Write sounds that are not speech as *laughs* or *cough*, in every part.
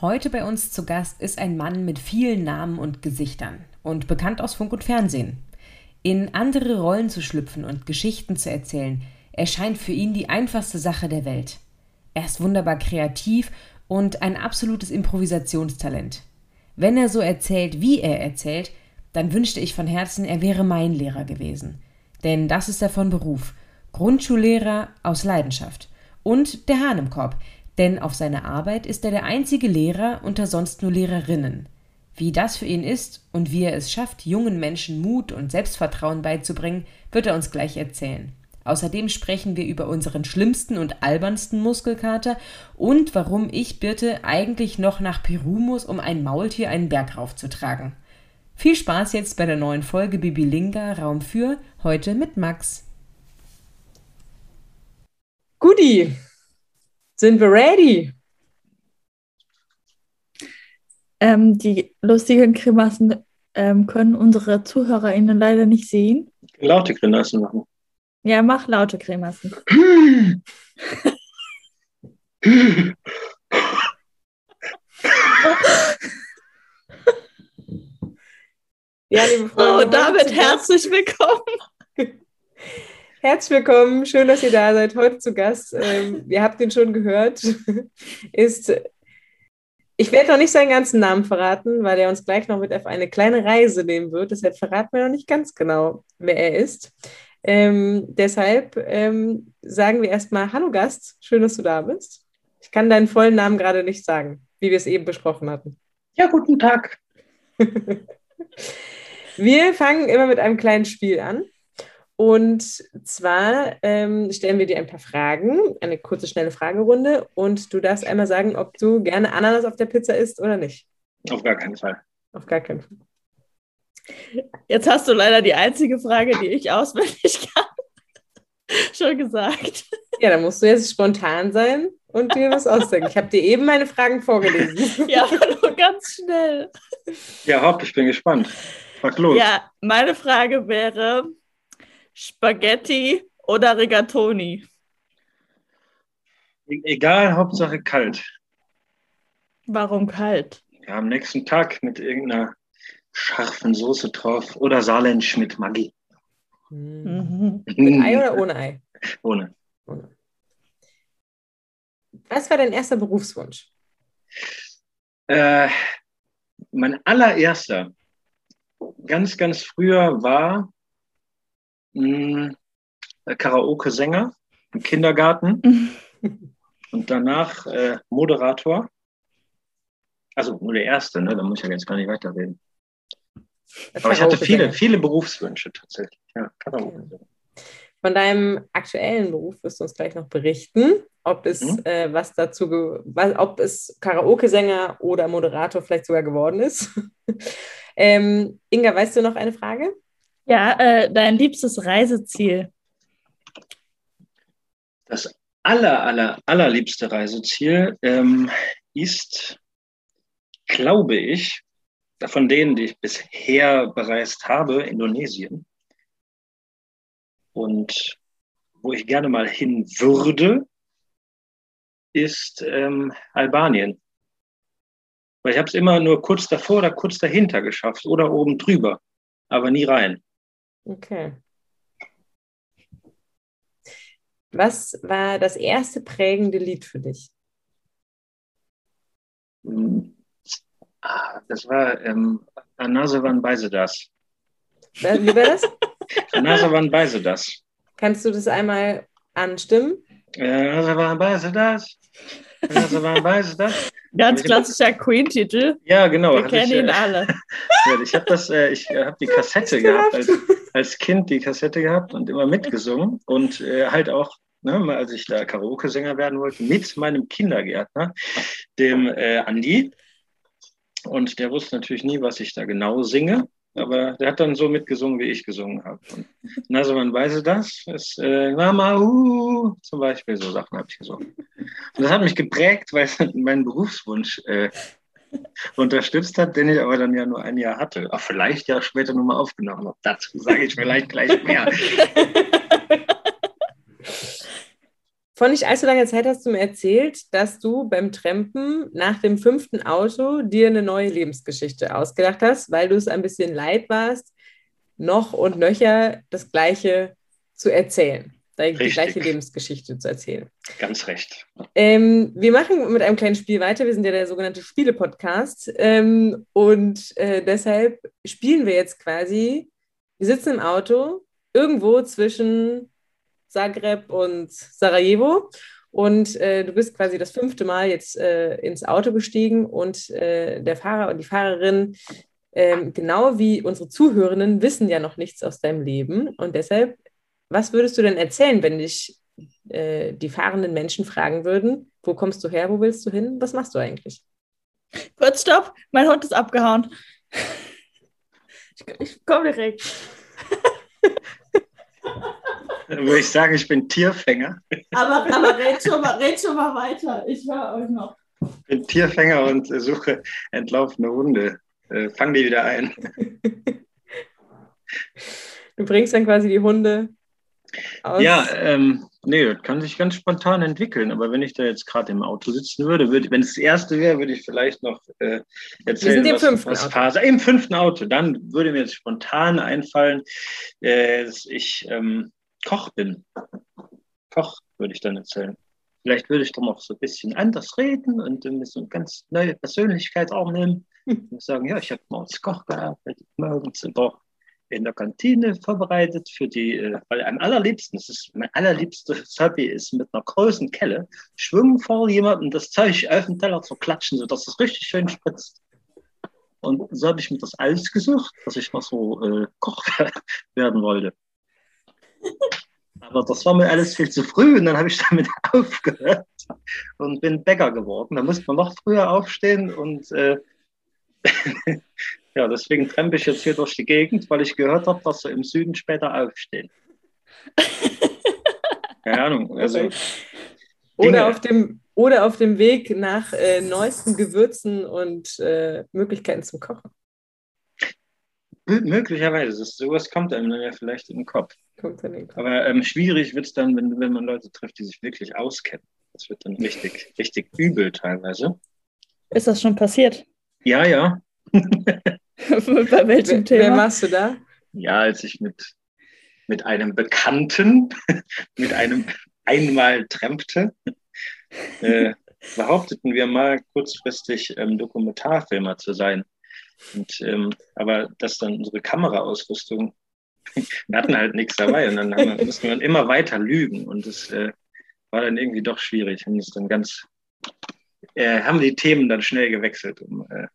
Heute bei uns zu Gast ist ein Mann mit vielen Namen und Gesichtern und bekannt aus Funk und Fernsehen. In andere Rollen zu schlüpfen und Geschichten zu erzählen, erscheint für ihn die einfachste Sache der Welt. Er ist wunderbar kreativ und ein absolutes Improvisationstalent. Wenn er so erzählt, wie er erzählt, dann wünschte ich von Herzen, er wäre mein Lehrer gewesen. Denn das ist er von Beruf. Grundschullehrer aus Leidenschaft. Und der Hahn im Korb, denn auf seine Arbeit ist er der einzige Lehrer unter sonst nur Lehrerinnen. Wie das für ihn ist und wie er es schafft, jungen Menschen Mut und Selbstvertrauen beizubringen, wird er uns gleich erzählen. Außerdem sprechen wir über unseren schlimmsten und albernsten Muskelkater und warum ich Birte eigentlich noch nach Peru muss, um ein Maultier einen Berg raufzutragen. Viel Spaß jetzt bei der neuen Folge Bibilinga Raum für, heute mit Max. Guti, sind wir ready? Ähm, die lustigen Grimassen ähm, können unsere ZuhörerInnen leider nicht sehen. Laute Grimassen machen. Ja, mach laute Grimassen. ja, liebe Freunde. Oh, damit herzlich willkommen. Herzlich willkommen, schön, dass ihr da seid. Heute zu Gast, ähm, ihr habt ihn schon gehört, *laughs* ist, ich werde noch nicht seinen ganzen Namen verraten, weil er uns gleich noch mit auf eine kleine Reise nehmen wird. Deshalb verraten wir noch nicht ganz genau, wer er ist. Ähm, deshalb ähm, sagen wir erstmal Hallo Gast, schön, dass du da bist. Ich kann deinen vollen Namen gerade nicht sagen, wie wir es eben besprochen hatten. Ja, guten Tag. *laughs* wir fangen immer mit einem kleinen Spiel an. Und zwar ähm, stellen wir dir ein paar Fragen, eine kurze, schnelle Fragerunde. Und du darfst einmal sagen, ob du gerne Ananas auf der Pizza isst oder nicht. Auf gar keinen Fall. Auf gar keinen Fall. Jetzt hast du leider die einzige Frage, die ich auswendig *laughs* kann, schon gesagt. Ja, dann musst du jetzt spontan sein und dir was ausdenken. Ich habe dir eben meine Fragen vorgelesen. *laughs* Ja, nur ganz schnell. Ja, hopp, ich bin gespannt. Frag los. Ja, meine Frage wäre, Spaghetti oder Rigatoni? E-, egal, Hauptsache kalt. Warum kalt? Ja, am nächsten Tag mit irgendeiner scharfen Soße drauf oder Saarländisch mit Maggi. Mhm. Mit Ei oder ohne Ei? *laughs* Ohne. ohne. Was war dein erster Berufswunsch? Äh, mein allererster, ganz, ganz früher war mh, Karaoke-Sänger im Kindergarten *laughs* und danach äh, Moderator. Also nur der erste, ne? da muss ich ja jetzt gar nicht weiterreden. Aber ich hatte viele, viele Berufswünsche tatsächlich. Ja, Karaoke. Von deinem aktuellen Beruf wirst du uns gleich noch berichten, ob es mhm. äh, was dazu, was, ob es Karaoke-Sänger oder Moderator vielleicht sogar geworden ist. *laughs* ähm, Inga, weißt du noch eine Frage? Ja, äh, dein liebstes Reiseziel. Das aller, aller, allerliebste Reiseziel ähm, ist, glaube ich, von denen, die ich bisher bereist habe, Indonesien. Und wo ich gerne mal hin würde, ist ähm, Albanien. Weil ich habe es immer nur kurz davor oder kurz dahinter geschafft oder oben drüber, aber nie rein. Okay. Was war das erste prägende Lied für dich? Ah, das war ähm, Anasevan Beisedas. Wie war das? *laughs* Anasevan Beisedas. Kannst du das einmal anstimmen? Anasevan Beisedas. Anasevan Beisedas. Ganz klassischer Queen-Titel. Ja, genau. Wir kennen ich, ihn äh, alle. Ja, *laughs* ich habe das, äh, ich habe die Kassette gehabt, als, als Kind die Kassette gehabt und immer mitgesungen und äh, halt auch ne, als ich da Karaoke-Sänger werden wollte, mit meinem Kindergärtner, dem äh, Andi. Und der wusste natürlich nie, was ich da genau singe. Aber der hat dann so mitgesungen, wie ich gesungen habe. Und, also man weiß das, ist äh, Mama, uh, zum Beispiel, so Sachen habe ich gesungen. Und das hat mich geprägt, weil *laughs* es meinen Berufswunsch äh, unterstützt hat, den ich aber dann ja nur ein Jahr hatte. Auch vielleicht ja später nochmal aufgenommen. Dazu sage ich vielleicht gleich mehr. *laughs* Vor nicht allzu langer Zeit hast du mir erzählt, dass du beim Trampen nach dem fünften Auto dir eine neue Lebensgeschichte ausgedacht hast, weil du es ein bisschen leid warst, noch und nöcher das Gleiche zu erzählen, die gleiche Lebensgeschichte zu erzählen. Ganz recht. Ähm, wir machen mit einem kleinen Spiel weiter. Wir sind ja der sogenannte Spiele-Podcast. Ähm, und äh, deshalb spielen wir jetzt quasi, wir sitzen im Auto irgendwo zwischen Zagreb und Sarajevo. Und äh, du bist quasi das fünfte Mal jetzt äh, ins Auto gestiegen und äh, der Fahrer und die Fahrerin, ähm, genau wie unsere Zuhörenden, wissen ja noch nichts aus deinem Leben. Und deshalb, was würdest du denn erzählen, wenn dich äh, die fahrenden Menschen fragen würden, wo kommst du her, wo willst du hin, was machst du eigentlich? Kurz, stopp, mein Hund ist abgehauen. ich, ich komme direkt. *laughs* Dann würde ich sagen, ich bin Tierfänger. Aber, aber red, schon mal, red schon mal weiter. Ich höre euch noch. Ich bin Tierfänger und suche entlaufene Hunde. Äh, fang die wieder ein. Du bringst dann quasi die Hunde aus. Ja, ähm, nee, das kann sich ganz spontan entwickeln. Aber wenn ich da jetzt gerade im Auto sitzen würde, würde wenn es das erste wäre, würde ich vielleicht noch äh, erzählen, Wir sind im was, fünften was Phase. Im fünften Auto. Dann würde mir jetzt spontan einfallen, äh, dass ich ähm, Koch bin. Koch würde ich dann erzählen. Vielleicht würde ich doch noch so ein bisschen anders reden und so eine ganz neue Persönlichkeit auch nehmen. Und sagen, ja, ich habe mal als Koch gearbeitet, morgens doch in der Kantine vorbereitet für die, äh, weil am allerliebsten, das ist mein allerliebstes Hobby, ist mit einer großen Kelle schwimmen vor jemandem das Zeug auf den Teller zu klatschen, sodass es richtig schön spritzt. Und so habe ich mir das alles gesucht, dass ich mal so äh, Koch *laughs* werden wollte. Aber das war mir alles viel zu früh und dann habe ich damit *laughs* aufgehört und bin Bäcker geworden. Da musste man noch früher aufstehen und äh, *laughs* ja, deswegen trempe ich jetzt hier durch die Gegend, weil ich gehört habe, dass sie im Süden später aufstehen. Keine Ahnung. *laughs* Also. Oder auf, dem, oder auf dem Weg nach äh, neuesten Gewürzen und äh, Möglichkeiten zum Kochen. mö- möglicherweise, sowas kommt einem dann ja vielleicht in den Kopf. Aber ähm, schwierig wird es dann, wenn, wenn man Leute trifft, die sich wirklich auskennen. Das wird dann richtig, richtig übel teilweise. Ist das schon passiert? Ja, ja. *laughs* Bei welchem Wer, wer Thema? machst du da? Ja, als ich mit, mit einem Bekannten, *laughs* mit einem einmal trempte, *laughs* äh, behaupteten wir mal kurzfristig ähm, Dokumentarfilmer zu sein. Und, ähm, aber dass dann unsere Kameraausrüstung, wir hatten halt nichts dabei und dann haben wir, mussten wir immer weiter lügen und das äh, war dann irgendwie doch schwierig und das dann ganz, äh, haben die Themen dann schnell gewechselt, um äh,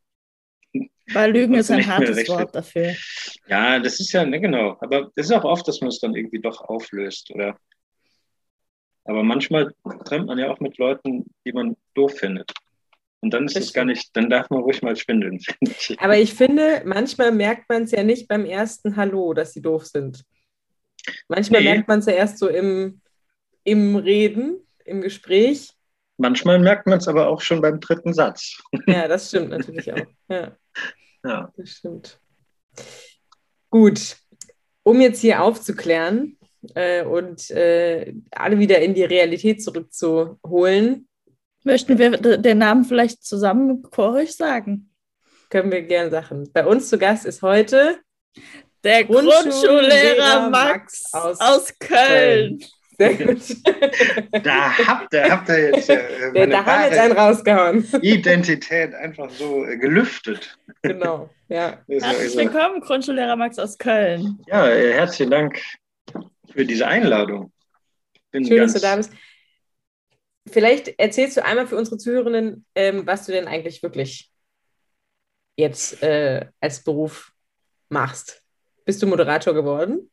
Weil Lügen ist ein hartes. Wort dafür. Ja, das ist ja, ne, genau. Aber es ist auch oft, dass man es dann irgendwie doch auflöst, oder? Aber manchmal trennt man ja auch mit Leuten, die man doof findet. Und dann ist es gar nicht, dann darf man ruhig mal schwindeln, *laughs* finde ich. Aber ich finde, manchmal merkt man es ja nicht beim ersten Hallo, dass sie doof sind. Manchmal Nee. merkt man es ja erst so im, im Reden, im Gespräch. Manchmal merkt man es aber auch schon beim dritten Satz. *laughs* Ja, das stimmt natürlich auch. Ja, Ja. das stimmt. Gut, um jetzt hier aufzuklären äh, und äh, alle wieder in die Realität zurückzuholen, Möchten wir den Namen vielleicht zusammen chorig sagen? können wir gerne Sachen. Bei uns zu Gast ist heute Der Grundschullehrer Grundschullehrer Max Max aus aus, Köln. sehr gut. *laughs* Da habt ihr, habt ihr jetzt äh, meine da haben wir jetzt einen rausgehauen. Identität einfach so äh, gelüftet. genau, ja. Herzlich willkommen, Grundschullehrer Max aus Köln. ja, äh, herzlichen Dank für diese Einladung. Bin Schön, ganz, dass du da bist. Vielleicht erzählst du einmal für unsere Zuhörenden, ähm, was du denn eigentlich wirklich jetzt äh, als Beruf machst. Bist du Moderator geworden?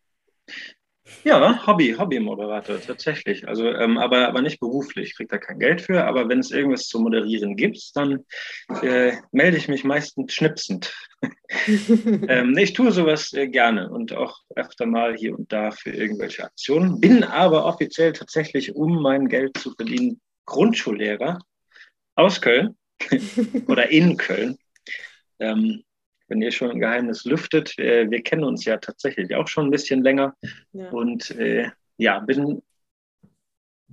Ja, Hobby, Hobby-Moderator tatsächlich. Also, ähm, aber, aber nicht beruflich. Ich kriege da kein Geld für. Aber wenn es irgendwas zu moderieren gibt, dann äh, melde ich mich meistens schnipsend. *laughs* ähm, nee, ich tue sowas äh, gerne und auch öfter mal hier und da für irgendwelche Aktionen. Bin aber offiziell tatsächlich, um mein Geld zu verdienen, Grundschullehrer aus Köln *laughs* oder in Köln. Ähm, wenn ihr schon ein Geheimnis lüftet, äh, wir kennen uns ja tatsächlich auch schon ein bisschen länger. Ja. Und äh, ja, bin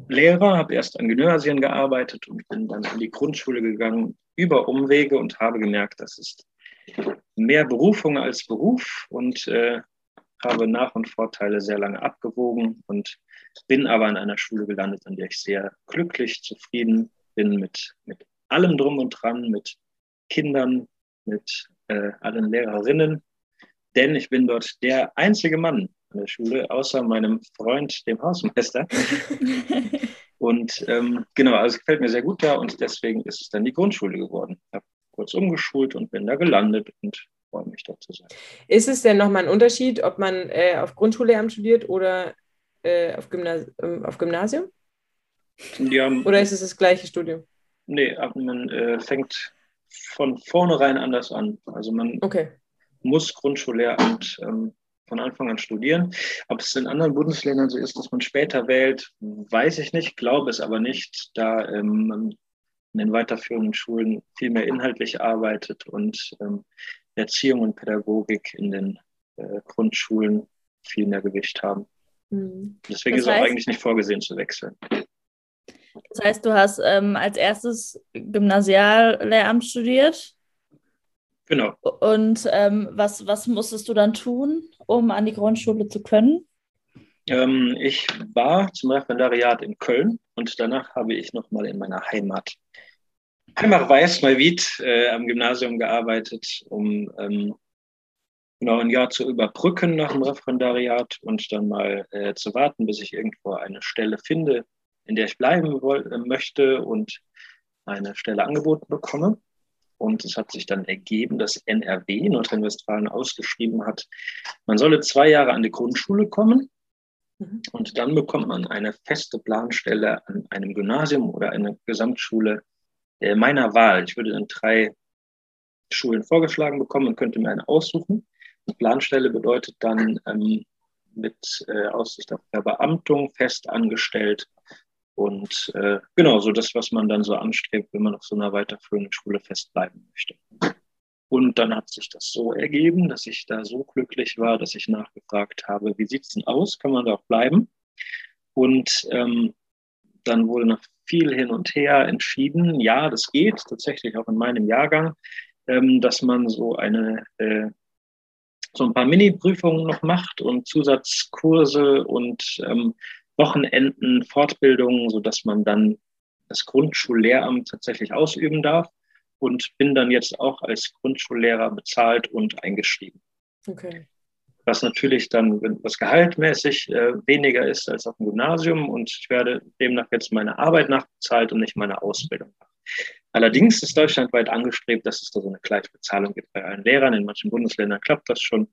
Lehrer, habe erst an Gymnasien gearbeitet und bin dann in die Grundschule gegangen über Umwege und habe gemerkt, das ist mehr Berufung als Beruf und äh, habe Nach- und Vorteile sehr lange abgewogen und bin aber an einer Schule gelandet, an der ich sehr glücklich, zufrieden bin mit, mit allem drum und dran, mit Kindern, mit äh, allen Lehrerinnen, denn ich bin dort der einzige Mann an der Schule, außer meinem Freund, dem Hausmeister. *laughs* und ähm, genau, also es gefällt mir sehr gut da und deswegen ist es dann die Grundschule geworden. Ich habe kurz umgeschult und bin da gelandet und freue mich dort zu sein. Ist es denn nochmal ein Unterschied, ob man äh, auf Grundschullehramt studiert oder äh, auf, Gymnasi ähm, auf Gymnasium? Ja, oder ist es das gleiche Studium? Nee, man äh, fängt von vornherein anders an. Also man okay. muss Grundschullehramt ähm, von Anfang an studieren. Ob es in anderen Bundesländern so ist, dass man später wählt, weiß ich nicht, glaube es aber nicht, da ähm, in den weiterführenden Schulen viel mehr inhaltlich arbeitet und ähm, Erziehung und Pädagogik in den äh, Grundschulen viel mehr Gewicht haben. Mhm. Deswegen das heißt, ist auch eigentlich nicht vorgesehen zu wechseln. Das heißt, du hast ähm, als erstes Gymnasiallehramt studiert. Genau. Und ähm, was, was musstest du dann tun, um an die Grundschule zu können? Ähm, ich war zum Referendariat in Köln und danach habe ich nochmal in meiner Heimat, Heimat Weiß, Neuwied, äh, am Gymnasium gearbeitet, um genau ein Jahr zu überbrücken nach dem Referendariat und dann mal äh, zu warten, bis ich irgendwo eine Stelle finde, in der ich bleiben äh, möchte und eine Stelle angeboten bekomme. Und es hat sich dann ergeben, dass NRW, Nordrhein-Westfalen, ausgeschrieben hat, man solle zwei Jahre an die Grundschule kommen mhm. und dann bekommt man eine feste Planstelle an einem Gymnasium oder einer Gesamtschule äh, meiner Wahl. Ich würde dann drei Schulen vorgeschlagen bekommen und könnte mir eine aussuchen. Die Planstelle bedeutet dann ähm, mit äh, Aussicht auf Verbeamtung, fest angestellt und äh, genau, so das, was man dann so anstrebt, wenn man auf so einer weiterführenden Schule festbleiben möchte. Und dann hat sich das so ergeben, dass ich da so glücklich war, dass ich nachgefragt habe, wie sieht es denn aus? Kann man da auch bleiben? Und ähm, dann wurde nach viel hin und her entschieden, ja, das geht tatsächlich auch in meinem Jahrgang, ähm, dass man so eine äh, so ein paar Mini-Prüfungen noch macht und Zusatzkurse und ähm, Wochenenden, Fortbildungen, sodass man dann das Grundschullehramt tatsächlich ausüben darf und bin dann jetzt auch als Grundschullehrer bezahlt und eingeschrieben. Okay. Was natürlich dann, wenn was gehaltmäßig äh, weniger ist als auf dem Gymnasium und ich werde demnach jetzt meine Arbeit nachbezahlt und nicht meine Ausbildung. Allerdings ist deutschlandweit angestrebt, dass es da so eine Gleichbezahlung gibt bei allen Lehrern. In manchen Bundesländern klappt das schon.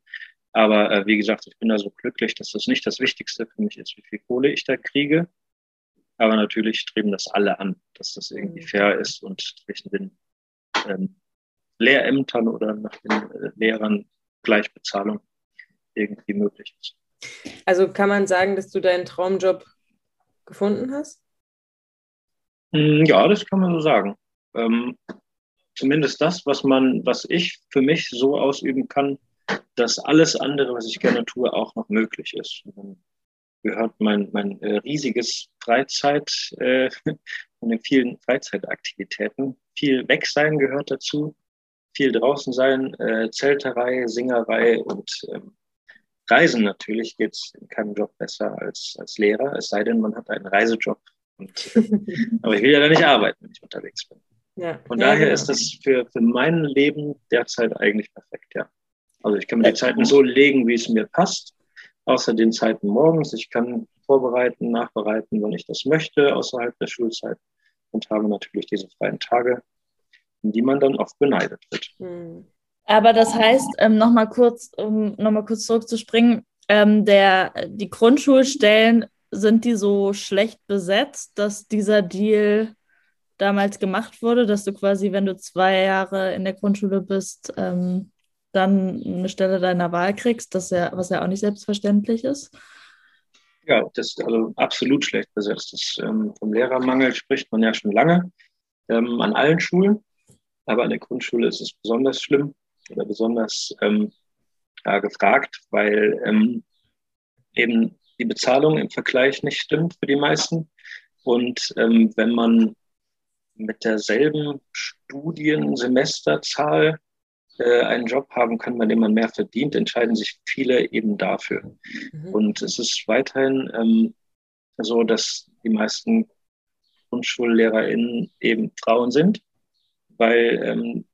Aber äh, wie gesagt, ich bin da so glücklich, dass das nicht das Wichtigste für mich ist, wie viel Kohle ich da kriege. Aber natürlich streben das alle an, dass das irgendwie mhm. fair ist und zwischen den ähm, Lehrämtern oder nach den äh, Lehrern Gleichbezahlung irgendwie möglich ist. Also kann man sagen, dass du deinen Traumjob gefunden hast? Hm, ja, das kann man so sagen. Ähm, zumindest das, was man, was ich für mich so ausüben kann, dass alles andere, was ich gerne tue, auch noch möglich ist. dann gehört mein, mein äh, riesiges Freizeit, äh, *laughs* von den vielen Freizeitaktivitäten. Viel weg sein gehört dazu, viel draußen sein, äh, Zelterei, Singerei und ähm, Reisen natürlich geht es in keinem Job besser als, als Lehrer, es sei denn, man hat einen Reisejob. Und, äh, *laughs* aber ich will ja da nicht arbeiten, wenn ich unterwegs bin. Ja. Von ja, daher genau. ist das für, für mein Leben derzeit eigentlich perfekt, ja. Also ich kann mir die Zeiten so legen, wie es mir passt, außer den Zeiten morgens. Ich kann vorbereiten, nachbereiten, wenn ich das möchte, außerhalb der Schulzeit und habe natürlich diese freien Tage, in die man dann oft beneidet wird. Hm. Aber das heißt, ähm, nochmal kurz, um nochmal kurz zurückzuspringen, ähm, der, die Grundschulstellen, sind die so schlecht besetzt, dass dieser Deal damals gemacht wurde, dass du quasi, wenn du zwei Jahre in der Grundschule bist, ähm, dann eine Stelle deiner Wahl kriegst, das ja, was ja auch nicht selbstverständlich ist. Ja, das ist also absolut schlecht besetzt. Das, ähm, vom Lehrermangel spricht man ja schon lange ähm, an allen Schulen, aber an der Grundschule ist es besonders schlimm oder besonders ähm, ja, gefragt, weil ähm, eben die Bezahlung im Vergleich nicht stimmt für die meisten. Und ähm, wenn man mit derselben Studiensemesterzahl äh, einen Job haben kann, bei dem man mehr verdient, entscheiden sich viele eben dafür. Mhm. Und es ist weiterhin ähm, so, dass die meisten GrundschullehrerInnen eben Frauen sind, weil ähm,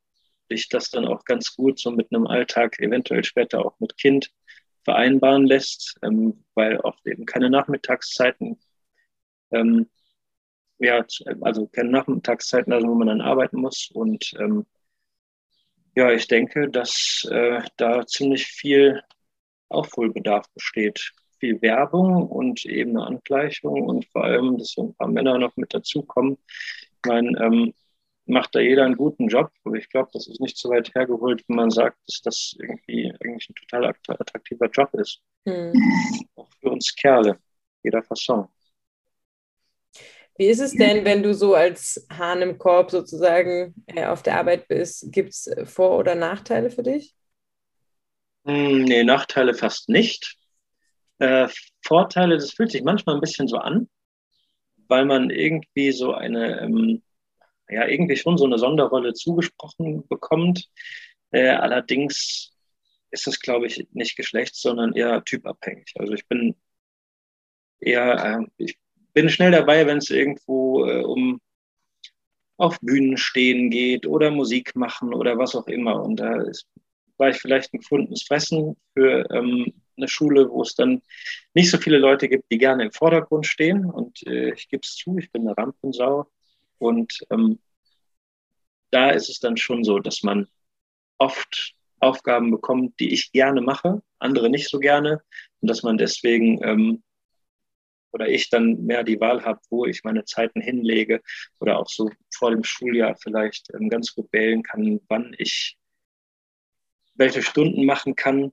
sich das dann auch ganz gut so mit einem Alltag, eventuell später auch mit Kind, vereinbaren lässt, ähm, weil oft eben keine Nachmittagszeiten, ähm, ja, also keine Nachmittagszeiten, also wo man dann arbeiten muss. Und ähm, ja, ich denke, dass äh, da ziemlich viel Aufholbedarf besteht. Viel Werbung und eben eine Angleichung und vor allem, dass so ein paar Männer noch mit dazukommen. Ich meine, ähm, macht da jeder einen guten Job. Aber ich glaube, das ist nicht so weit hergeholt, wenn man sagt, dass das irgendwie eigentlich ein total attraktiver Job ist. Hm. Auch für uns Kerle, jeder Fasson. Wie ist es denn, wenn du so als Hahn im Korb sozusagen äh, auf der Arbeit bist? Gibt es Vor- oder Nachteile für dich? Hm, nee, Nachteile fast nicht. Äh, Vorteile, das fühlt sich manchmal ein bisschen so an, weil man irgendwie so eine ähm, ja irgendwie schon so eine Sonderrolle zugesprochen bekommt. Äh, allerdings ist es, glaube ich, nicht geschlechts, sondern eher typabhängig. Also ich bin eher, äh, ich bin schnell dabei, wenn es irgendwo äh, um auf Bühnen stehen geht oder Musik machen oder was auch immer. Und da ist, war ich vielleicht ein gefundenes Fressen für ähm, eine Schule, wo es dann nicht so viele Leute gibt, die gerne im Vordergrund stehen. Und äh, ich gebe es zu, ich bin eine Rampensau. Und ähm, da ist es dann schon so, dass man oft Aufgaben bekommt, die ich gerne mache, andere nicht so gerne. Und dass man deswegen ähm, oder ich dann mehr die Wahl habe, wo ich meine Zeiten hinlege oder auch so vor dem Schuljahr vielleicht ähm, ganz gut wählen kann, wann ich welche Stunden machen kann,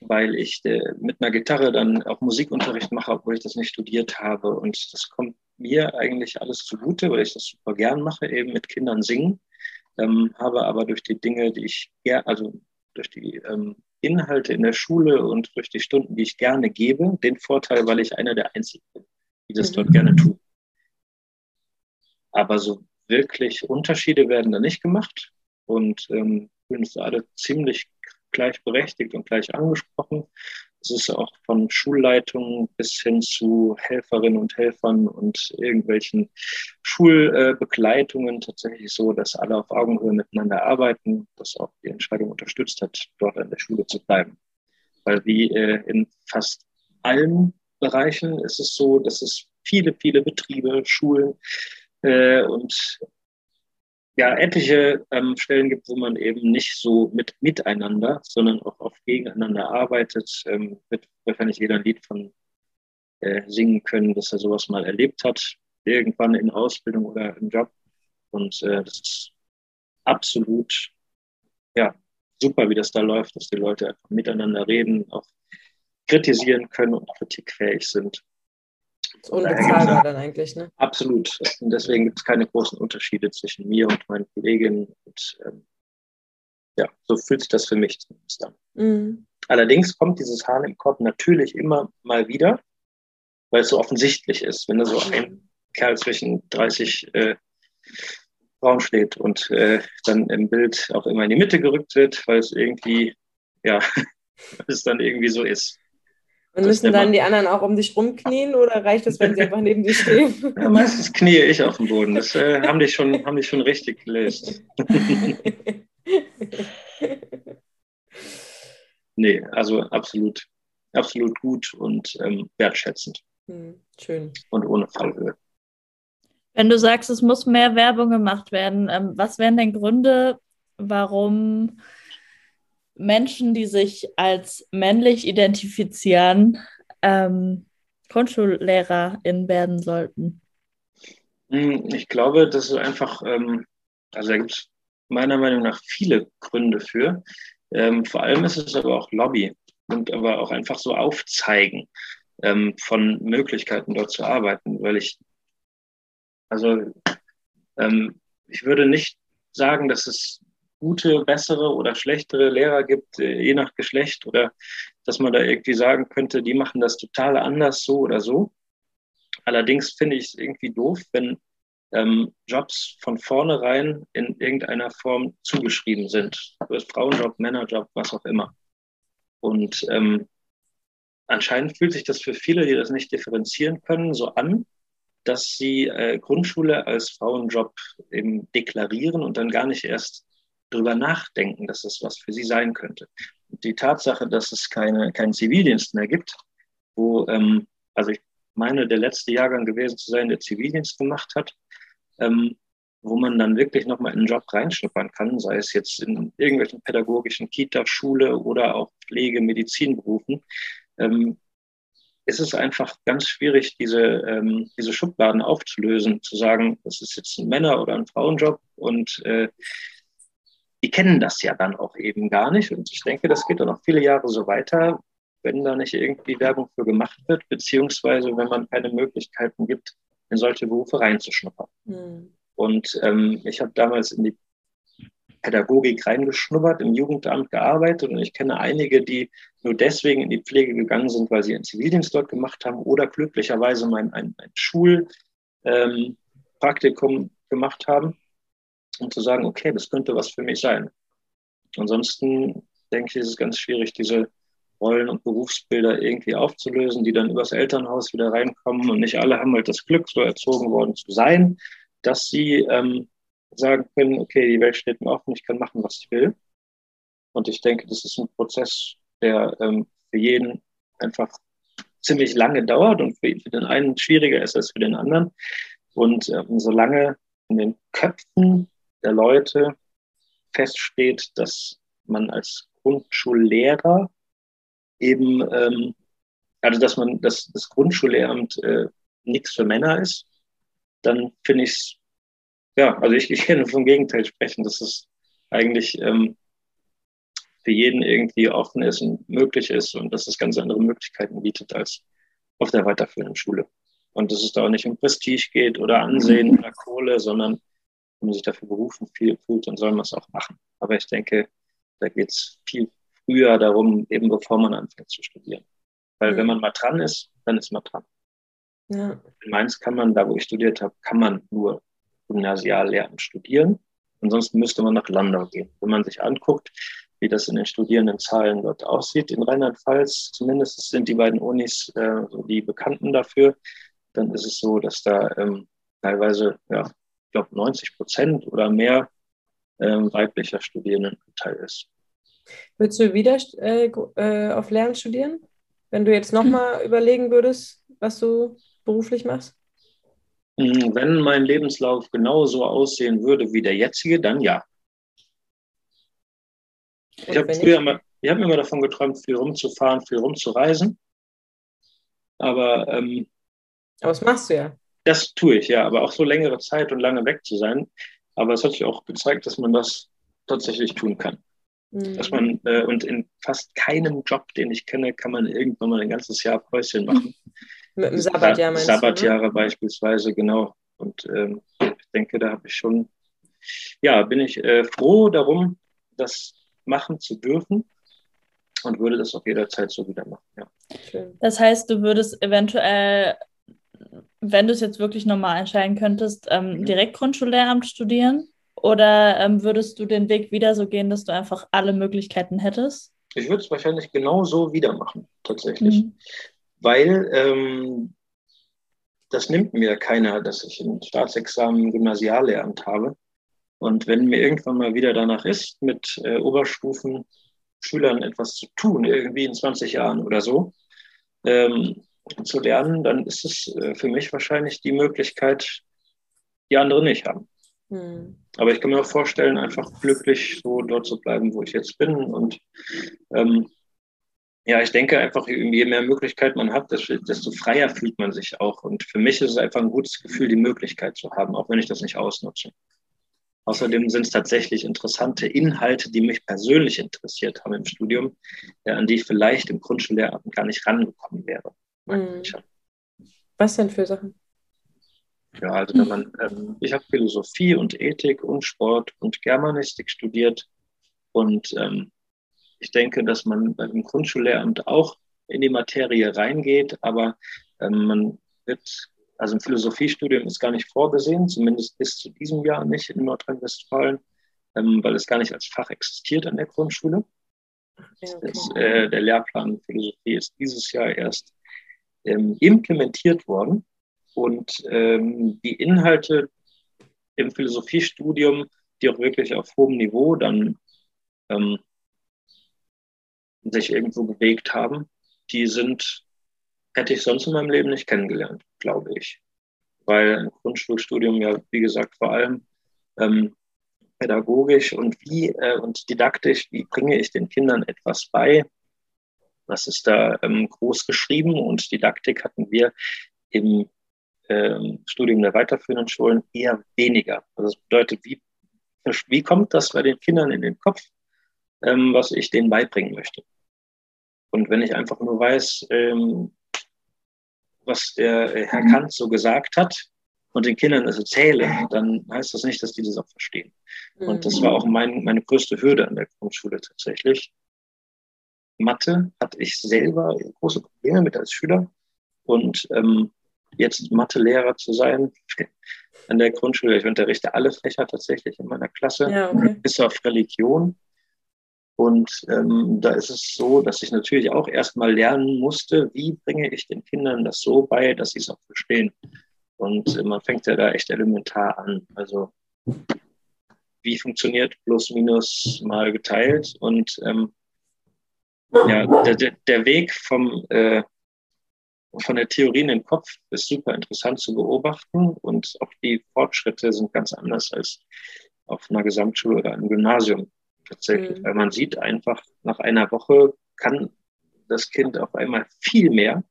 weil ich äh, mit einer Gitarre dann auch Musikunterricht mache, obwohl ich das nicht studiert habe. Und das kommt mir eigentlich alles zugute, weil ich das super gern mache, eben mit Kindern singen. Ähm, habe aber durch die Dinge, die ich gerne, also durch die ähm, Inhalte in der Schule und durch die Stunden, die ich gerne gebe, den Vorteil, weil ich einer der Einzigen bin, die das mhm. dort gerne tun. Aber so wirklich Unterschiede werden da nicht gemacht und ähm, fühlen uns alle ziemlich gleichberechtigt und gleich angesprochen. Es ist auch von Schulleitungen bis hin zu Helferinnen und Helfern und irgendwelchen Schulbegleitungen tatsächlich so, dass alle auf Augenhöhe miteinander arbeiten, das auch die Entscheidung unterstützt hat, dort an der Schule zu bleiben. Weil wie äh, in fast allen Bereichen ist es so, dass es viele, viele Betriebe, Schulen äh, und ja, etliche ähm, Stellen gibt, wo man eben nicht so mit miteinander, sondern auch auf gegeneinander arbeitet. Ähm, wird wahrscheinlich jeder ein Lied von äh, singen können, dass er sowas mal erlebt hat, irgendwann in Ausbildung oder im Job. Und äh, das ist absolut, ja, super, wie das da läuft, dass die Leute miteinander reden, auch kritisieren können und kritikfähig sind. Ist unbezahlbar dann eigentlich, ne? Absolut. Und deswegen gibt es keine großen Unterschiede zwischen mir und meinen Kolleginnen. Und ähm, ja, so fühlt sich das für mich zumindest an. Mhm. Allerdings kommt dieses Hahn im Kopf natürlich immer mal wieder, weil es so offensichtlich ist, wenn da so ein Kerl zwischen 30 äh, Frauen steht und äh, dann im Bild auch immer in die Mitte gerückt wird, weil es irgendwie, ja, *laughs* es dann irgendwie so ist. Und müssen dann die anderen auch um dich rumknien oder reicht es, wenn sie einfach neben dir stehen? *laughs* Ja, meistens knie ich auf dem Boden. Das äh, haben, die schon, haben die schon richtig gelöst. *laughs* nee, also absolut, absolut gut und ähm, wertschätzend. Hm, schön. Und ohne Fallhöhe. Wenn du sagst, es muss mehr Werbung gemacht werden, ähm, was wären denn Gründe, warum Menschen, die sich als männlich identifizieren, ähm, GrundschullehlerInnen werden sollten? Hm, ich glaube, das ist einfach, ähm, also da gibt es meiner Meinung nach viele Gründe für. Ähm, vor allem ist es aber auch Lobby und aber auch einfach so aufzeigen ähm, von Möglichkeiten dort zu arbeiten, weil ich, also ähm, ich würde nicht sagen, dass es gute, bessere oder schlechtere Lehrer gibt, äh, je nach Geschlecht oder dass man da irgendwie sagen könnte, die machen das total anders so oder so. Allerdings finde ich es irgendwie doof, wenn ähm, Jobs von vornherein in irgendeiner Form zugeschrieben sind. Du hast Frauenjob, Männerjob, was auch immer. Und ähm, anscheinend fühlt sich das für viele, die das nicht differenzieren können, so an, dass sie äh, Grundschule als Frauenjob eben deklarieren und dann gar nicht erst drüber nachdenken, dass das was für sie sein könnte. Die Tatsache, dass es keine, keinen Zivildienst mehr gibt, wo, ähm, also ich meine, der letzte Jahrgang gewesen zu sein, der Zivildienst gemacht hat, ähm, wo man dann wirklich nochmal in den Job reinschnuppern kann, sei es jetzt in irgendwelchen pädagogischen Kita, Schule oder auch Pflege, Medizinberufen, ähm, ist es einfach ganz schwierig, diese, ähm, diese Schubladen aufzulösen, zu sagen, das ist jetzt ein Männer- oder ein Frauenjob und äh, die kennen das ja dann auch eben gar nicht. Und ich denke, das geht dann noch viele Jahre so weiter, wenn da nicht irgendwie Werbung für gemacht wird, beziehungsweise wenn man keine Möglichkeiten gibt, in solche Berufe reinzuschnuppern. Mhm. Und ähm, ich habe damals in die Pädagogik reingeschnuppert, im Jugendamt gearbeitet und ich kenne einige, die nur deswegen in die Pflege gegangen sind, weil sie einen Zivildienst dort gemacht haben oder glücklicherweise mein, ein, ein Schulpraktikum ähm, gemacht haben, um zu sagen, okay, das könnte was für mich sein. Ansonsten denke ich, ist es ganz schwierig, diese Rollen- und Berufsbilder irgendwie aufzulösen, die dann übers Elternhaus wieder reinkommen. Und nicht alle haben halt das Glück, so erzogen worden zu sein, dass sie ähm, sagen können, okay, die Welt steht mir offen, ich kann machen, was ich will. Und ich denke, das ist ein Prozess, der ähm, für jeden einfach ziemlich lange dauert und für, für, den einen schwieriger ist als für den anderen. Und ähm, solange in den Köpfen der Leute feststeht, dass man als Grundschullehrer eben, ähm, also dass man, dass das Grundschullehramt äh, nichts für Männer ist, dann finde ich es ja, also ich, ich kann vom Gegenteil sprechen, dass es eigentlich ähm, für jeden irgendwie offen ist und möglich ist und dass es ganz andere Möglichkeiten bietet als auf der weiterführenden Schule. Und dass es da auch nicht um Prestige geht oder Ansehen oder Kohle, sondern wenn man sich dafür berufen fühlt, dann soll man es auch machen. Aber ich denke, da geht es viel früher darum, eben bevor man anfängt zu studieren. Weil ja. wenn man mal dran ist, dann ist man dran. Ja. In Mainz kann man, da wo ich studiert habe, kann man nur Gymnasiallehramt studieren. Ansonsten müsste man nach Landau gehen. Wenn man sich anguckt, wie das in den Studierendenzahlen dort aussieht, in Rheinland-Pfalz, zumindest sind die beiden Unis äh, die Bekannten dafür, dann ist es so, dass da ähm, teilweise, ja, glaube, 90 Prozent oder mehr ähm, weiblicher Studierendenanteil ist. Würdest du wieder äh, äh auf Lernen studieren, wenn du jetzt nochmal hm. überlegen würdest, was du beruflich machst? Hm, wenn mein Lebenslauf genauso aussehen würde wie der jetzige, dann ja. ich habe früher immer, ich habe immer davon geträumt, viel rumzufahren, viel rumzureisen. Aber, ähm, aber das machst du ja. Das tue ich, ja. Aber auch so längere Zeit und lange weg zu sein. Aber es hat sich auch gezeigt, dass man das tatsächlich tun kann. Mhm. Dass man, äh, und in fast keinem Job, den ich kenne, kann man irgendwann mal ein ganzes Jahr Päuschen machen. *laughs* Mit dem Sabbatjahr meinst Sabbatjahre du, ne? beispielsweise, genau. Und ähm, ich denke, da habe ich schon, ja, bin ich äh, froh darum, das machen zu dürfen und würde das auch jederzeit so wieder machen. Ja. Das heißt, du würdest eventuell, wenn du es jetzt wirklich normal entscheiden könntest, ähm, mhm. direkt Grundschullehramt studieren? Oder ähm, würdest du den Weg wieder so gehen, dass du einfach alle Möglichkeiten hättest? Ich würde es wahrscheinlich genau so wieder machen, tatsächlich. Mhm weil ähm, das nimmt mir keiner, dass ich ein Staatsexamen Gymnasiallehramt habe. Und wenn mir irgendwann mal wieder danach ist, mit äh, Oberstufenschülern etwas zu tun, irgendwie in 20 Jahren oder so, ähm, zu lernen, dann ist es äh, für mich wahrscheinlich die Möglichkeit, die andere nicht haben. Mhm. Aber ich kann mir auch vorstellen, einfach glücklich so dort zu bleiben, wo ich jetzt bin. Und ähm, ja, ich denke einfach, je mehr Möglichkeiten man hat, desto freier fühlt man sich auch. Und für mich ist es einfach ein gutes Gefühl, die Möglichkeit zu haben, auch wenn ich das nicht ausnutze. Außerdem sind es tatsächlich interessante Inhalte, die mich persönlich interessiert haben im Studium, an die ich vielleicht im Grundschullehramt gar nicht rangekommen wäre. Mhm. Was denn für Sachen? Ja, also wenn man, ähm, ich habe Philosophie und Ethik und Sport und Germanistik studiert und ähm, ich denke, dass man beim Grundschullehramt auch in die Materie reingeht, aber ähm, man wird also ein Philosophiestudium ist gar nicht vorgesehen, zumindest bis zu diesem Jahr nicht in Nordrhein-Westfalen, ähm, weil es gar nicht als Fach existiert an der Grundschule. Okay. Das, äh, der Lehrplan Philosophie ist dieses Jahr erst ähm, implementiert worden und ähm, die Inhalte im Philosophiestudium, die auch wirklich auf hohem Niveau dann ähm, sich irgendwo bewegt haben, die sind hätte ich sonst in meinem Leben nicht kennengelernt, glaube ich. Weil ein Grundschulstudium ja, wie gesagt, vor allem ähm, pädagogisch und wie äh, und didaktisch, wie bringe ich den Kindern etwas bei? Das ist da ähm, groß geschrieben und Didaktik hatten wir im ähm, Studium der weiterführenden Schulen eher weniger. Also das bedeutet, wie, wie kommt das bei den Kindern in den Kopf, ähm, was ich denen beibringen möchte? Und wenn ich einfach nur weiß, ähm, was der äh, Herr Kant so gesagt hat und den Kindern das erzähle, dann heißt das nicht, dass die das auch verstehen. Und das war auch mein, meine größte Hürde an der Grundschule tatsächlich. Mathe hatte ich selber große Probleme mit als Schüler. Und ähm, jetzt Mathelehrer zu sein *laughs* an der Grundschule, ich unterrichte alle Fächer tatsächlich in meiner Klasse, ja, okay. bis auf Religion. Und ähm, da ist es so, dass ich natürlich auch erstmal lernen musste, wie bringe ich den Kindern das so bei, dass sie es auch verstehen. Und äh, man fängt ja da echt elementar an. Also wie funktioniert plus minus mal geteilt und ähm, ja, der, der Weg vom, äh, von der Theorie in den Kopf ist super interessant zu beobachten und auch die Fortschritte sind ganz anders als auf einer Gesamtschule oder einem Gymnasium tatsächlich, mhm. weil man sieht einfach, nach einer Woche kann das Kind auf einmal viel mehr.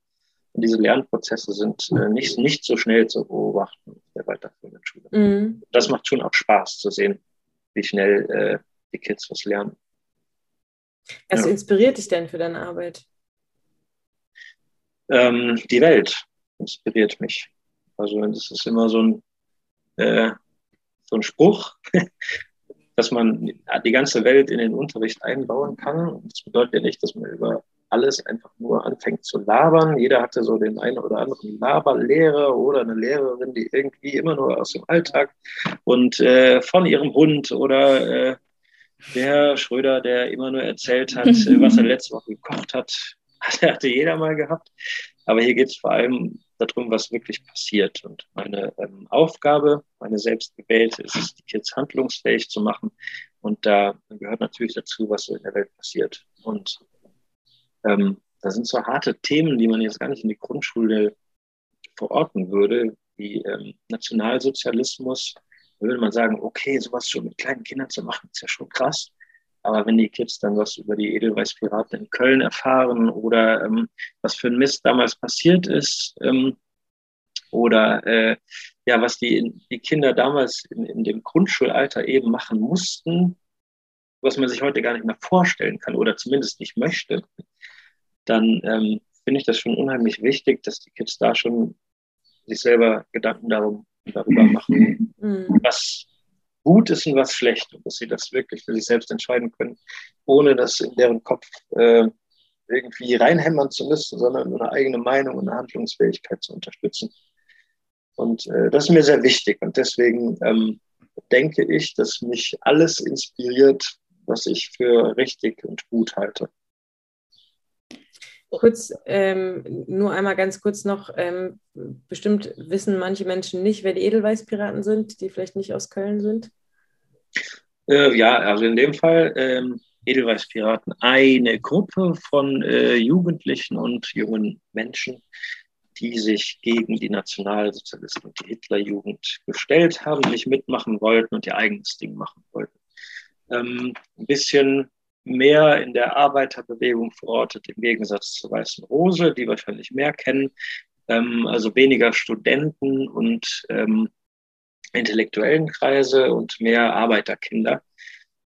Und diese Lernprozesse sind äh, nicht, nicht so schnell zu beobachten der weiterführenden Schule. Mhm. Das macht schon auch Spaß zu sehen, wie schnell äh, die Kids was lernen. Was ja. inspiriert dich denn für deine Arbeit? Ähm, die Welt inspiriert mich. Also das ist immer so ein, äh, so ein Spruch, *laughs* dass man die ganze Welt in den Unterricht einbauen kann. Das bedeutet ja nicht, dass man über alles einfach nur anfängt zu labern. Jeder hatte so den einen oder anderen Laberlehrer oder eine Lehrerin, die irgendwie immer nur aus dem Alltag und äh, von ihrem Hund oder äh, der Schröder, der immer nur erzählt hat, *laughs* was er letzte Woche gekocht *laughs* hat, hatte jeder mal gehabt. Aber hier geht es vor allem darum, was wirklich passiert. Und meine ähm, Aufgabe, meine selbstgewählte, ist es, die Kids handlungsfähig zu machen. Und da gehört natürlich dazu, was so in der Welt passiert. Und ähm, da sind so harte Themen, die man jetzt gar nicht in die Grundschule verorten würde, wie ähm, Nationalsozialismus. Würde man sagen, okay, sowas schon mit kleinen Kindern zu machen, ist ja schon krass. Aber wenn die Kids dann was über die Edelweißpiraten in Köln erfahren oder ähm, was für ein Mist damals passiert ist ähm, oder äh, ja, was die, die Kinder damals in, in dem Grundschulalter eben machen mussten, was man sich heute gar nicht mehr vorstellen kann oder zumindest nicht möchte, dann ähm, finde ich das schon unheimlich wichtig, dass die Kids da schon sich selber Gedanken darum, darüber machen, mhm. was, gut ist und was schlecht und dass sie das wirklich für sich selbst entscheiden können, ohne das in deren Kopf äh, irgendwie reinhämmern zu müssen, sondern eine eigene Meinung und eine Handlungsfähigkeit zu unterstützen. Und äh, das ist mir sehr wichtig und deswegen ähm, denke ich, dass mich alles inspiriert, was ich für richtig und gut halte. Kurz, ähm, nur einmal ganz kurz noch, ähm, bestimmt wissen manche Menschen nicht, wer die Edelweißpiraten sind, die vielleicht nicht aus Köln sind. Äh, ja, also in dem Fall ähm, Edelweißpiraten, eine Gruppe von äh, Jugendlichen und jungen Menschen, die sich gegen die Nationalsozialisten und die Hitlerjugend gestellt haben, nicht mitmachen wollten und ihr eigenes Ding machen wollten. Ähm, ein bisschen mehr in der Arbeiterbewegung verortet, im Gegensatz zur Weißen Rose, die wahrscheinlich mehr kennen. Ähm, also weniger Studenten und ähm, intellektuellen Kreise und mehr Arbeiterkinder,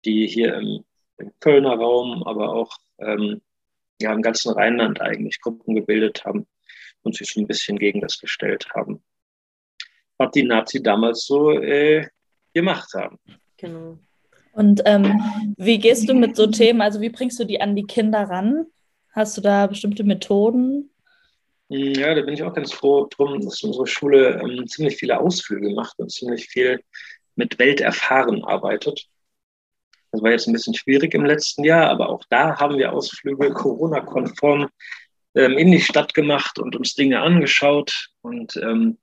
die hier im, im Kölner Raum, aber auch ähm, ja, im ganzen Rheinland eigentlich Gruppen gebildet haben und sich so ein bisschen gegen das gestellt haben. Was die Nazi damals so äh, gemacht haben. Genau. Und ähm, wie gehst du mit so Themen, also wie bringst du die an die Kinder ran? Hast du da bestimmte Methoden? Hm, ja, da bin ich auch ganz froh drum, dass unsere Schule ähm, ziemlich viele Ausflüge macht und ziemlich viel mit Welterfahren arbeitet. Das war jetzt ein bisschen schwierig im letzten Jahr, aber auch da haben wir Ausflüge Corona-konform ähm, in die Stadt gemacht und uns Dinge angeschaut und ähm,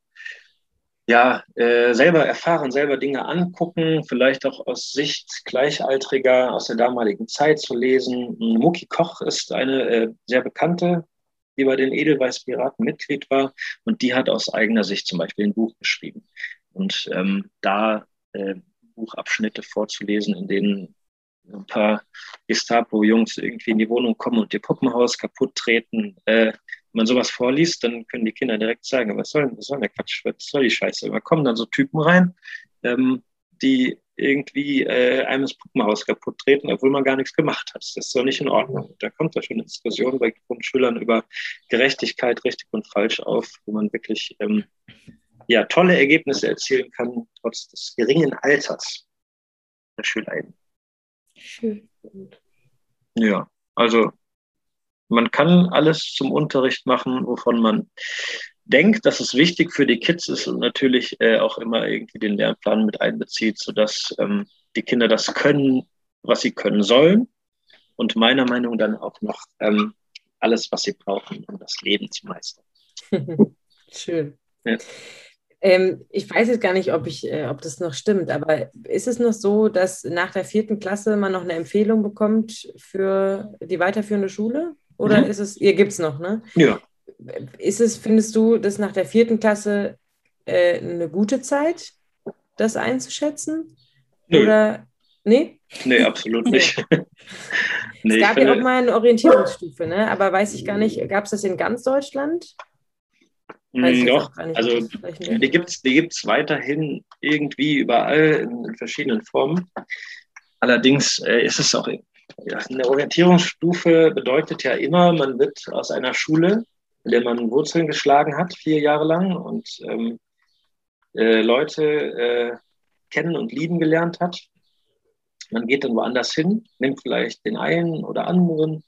ja, äh, selber erfahren, selber Dinge angucken, vielleicht auch aus Sicht Gleichaltriger aus der damaligen Zeit zu lesen. Mucki Koch ist eine äh, sehr bekannte, die bei den Edelweiß-Piraten Mitglied war und die hat aus eigener Sicht zum Beispiel ein Buch geschrieben. Und ähm, da äh, Buchabschnitte vorzulesen, in denen ein paar Gestapo-Jungs irgendwie in die Wohnung kommen und ihr Puppenhaus kaputt treten. Wenn man sowas vorliest, dann können die Kinder direkt sagen, was soll, was soll der Quatsch, was soll die Scheiße? Da kommen dann so Typen rein, ähm, die irgendwie äh, einem das Puppenhaus kaputt treten, obwohl man gar nichts gemacht hat. Das ist doch nicht in Ordnung. Da kommt da schon eine Diskussion bei Grundschülern über Gerechtigkeit, richtig und falsch auf, wo man wirklich ähm, ja, tolle Ergebnisse erzielen kann, trotz des geringen Alters der SchülerInnen. Schön. Ja, also man kann alles zum Unterricht machen, wovon man denkt, dass es wichtig für die Kids ist und natürlich äh, auch immer irgendwie den Lernplan mit einbezieht, sodass ähm, die Kinder das können, was sie können sollen und meiner Meinung nach dann auch noch ähm, alles, was sie brauchen, um das Leben zu meistern. *laughs* Schön. Ja. Ähm, ich weiß jetzt gar nicht, ob, ich, äh, ob das noch stimmt, aber ist es noch so, dass nach der vierten Klasse man noch eine Empfehlung bekommt für die weiterführende Schule? Oder mhm. ist es, ihr gibt es noch, ne? Ja. Ist es, findest du, dass nach der vierten Klasse äh, eine gute Zeit, das einzuschätzen? Nö. Oder Nee? Nee, absolut *laughs* nicht. nee, es gab ja auch mal eine Orientierungsstufe, ne? aber weiß ich gar nicht, gab es das in ganz Deutschland? Hm, doch, also die gibt es die gibt's weiterhin irgendwie überall in, in verschiedenen Formen. Allerdings äh, ist es auch, ja, eine Orientierungsstufe bedeutet ja immer, man wird aus einer Schule, in der man Wurzeln geschlagen hat, vier Jahre lang und ähm, äh, Leute äh, kennen und lieben gelernt hat, man geht dann woanders hin, nimmt vielleicht den einen oder anderen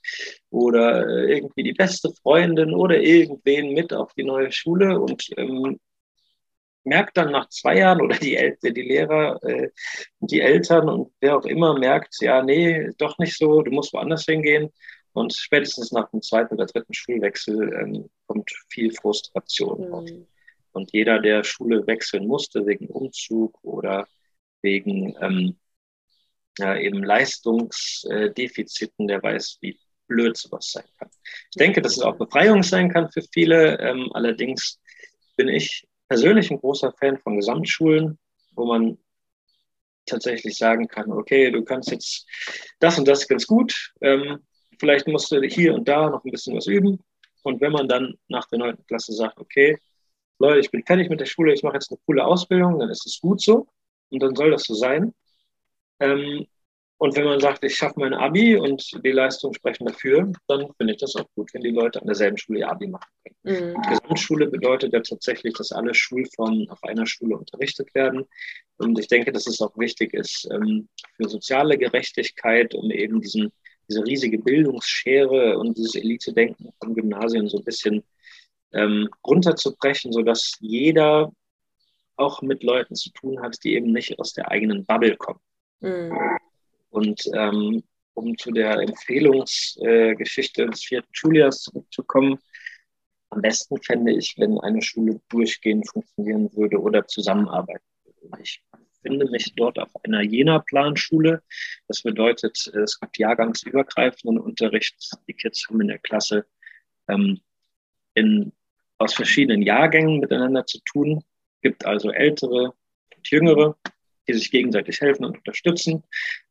oder äh, irgendwie die beste Freundin oder irgendwen mit auf die neue Schule und ähm, merkt dann nach zwei Jahren oder die, El die Lehrer äh, die Eltern und wer auch immer merkt, ja, nee, doch nicht so, du musst woanders hingehen. Und spätestens nach dem zweiten oder dritten Schulwechsel ähm, kommt viel Frustration mhm. auf. Und jeder, der Schule wechseln musste wegen Umzug oder wegen ähm, ja, eben Leistungsdefiziten, der weiß, wie blöd sowas sein kann. Ich denke, dass es auch Befreiung sein kann für viele. Ähm, allerdings bin ich persönlich ein großer Fan von Gesamtschulen, wo man tatsächlich sagen kann, okay, du kannst jetzt das und das ganz gut. Ähm, vielleicht musst du hier und da noch ein bisschen was üben. Und wenn man dann nach der neunten Klasse sagt, okay, Leute, ich bin fertig mit der Schule, ich mache jetzt eine coole Ausbildung, dann ist es gut so und dann soll das so sein. Ähm, und wenn man sagt, ich schaffe mein Abi und die Leistungen sprechen dafür, dann finde ich das auch gut, wenn die Leute an derselben Schule ihr Abi machen können. Mhm. Gesamtschule bedeutet ja tatsächlich, dass alle Schulformen auf einer Schule unterrichtet werden. Und ich denke, dass es auch wichtig ist ähm, für soziale Gerechtigkeit, um eben diesen, diese riesige Bildungsschere und dieses Elite-Denken vom Gymnasium so ein bisschen ähm, runterzubrechen, sodass jeder auch mit Leuten zu tun hat, die eben nicht aus der eigenen Bubble kommen. Mhm. Und ähm, um zu der Empfehlungsgeschichte äh, des vierten Schuljahres zurückzukommen, am besten fände ich, wenn eine Schule durchgehend funktionieren würde oder zusammenarbeiten würde. Ich finde mich dort auf einer Jena-Planschule. Das bedeutet, es gibt jahrgangsübergreifenden Unterricht. Die Kids haben in der Klasse ähm, in aus verschiedenen Jahrgängen miteinander zu tun. Es gibt also ältere und jüngere, die sich gegenseitig helfen und unterstützen,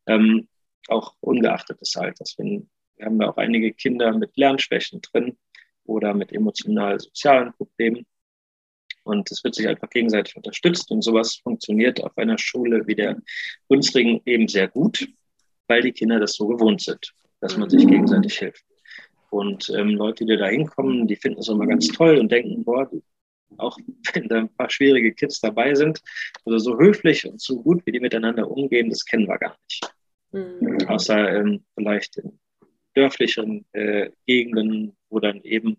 ähm, auch ungeachtet des Alters. Wenn, wir haben da auch einige Kinder mit Lernschwächen drin oder mit emotional-sozialen Problemen. Und es wird sich einfach gegenseitig unterstützt. Und sowas funktioniert auf einer Schule wie der unsrigen eben sehr gut, weil die Kinder das so gewohnt sind, dass man sich gegenseitig hilft. Und ähm, Leute, die da hinkommen, die finden es immer ganz toll und denken, boah, auch wenn da ein paar schwierige Kids dabei sind, also so höflich und so gut, wie die miteinander umgehen, das kennen wir gar nicht. Mhm. Außer ähm, vielleicht in dörflicheren äh, Gegenden, wo dann eben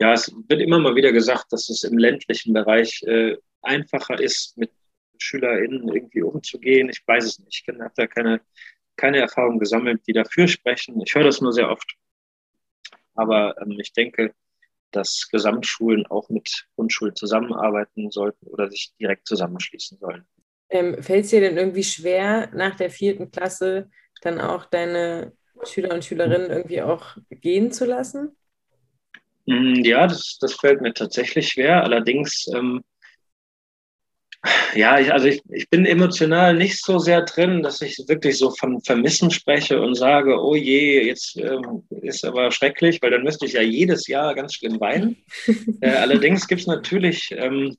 ja, es wird immer mal wieder gesagt, dass es im ländlichen Bereich äh, einfacher ist, mit SchülerInnen irgendwie umzugehen. Ich weiß es nicht. Ich habe da keine, keine Erfahrung gesammelt, die dafür sprechen. Ich höre das nur sehr oft. Aber ähm, ich denke, dass Gesamtschulen auch mit Grundschulen zusammenarbeiten sollten oder sich direkt zusammenschließen sollen. Ähm, Fällt es dir denn irgendwie schwer, nach der vierten Klasse dann auch deine Schüler und Schülerinnen irgendwie auch gehen zu lassen? Mm, ja, das, das fällt mir tatsächlich schwer. Allerdings, ähm, ja, ich, also ich, ich bin emotional nicht so sehr drin, dass ich wirklich so von Vermissen spreche und sage, oh je, jetzt ähm, ist aber schrecklich, weil dann müsste ich ja jedes Jahr ganz schlimm weinen. *laughs* äh, allerdings gibt es natürlich ähm,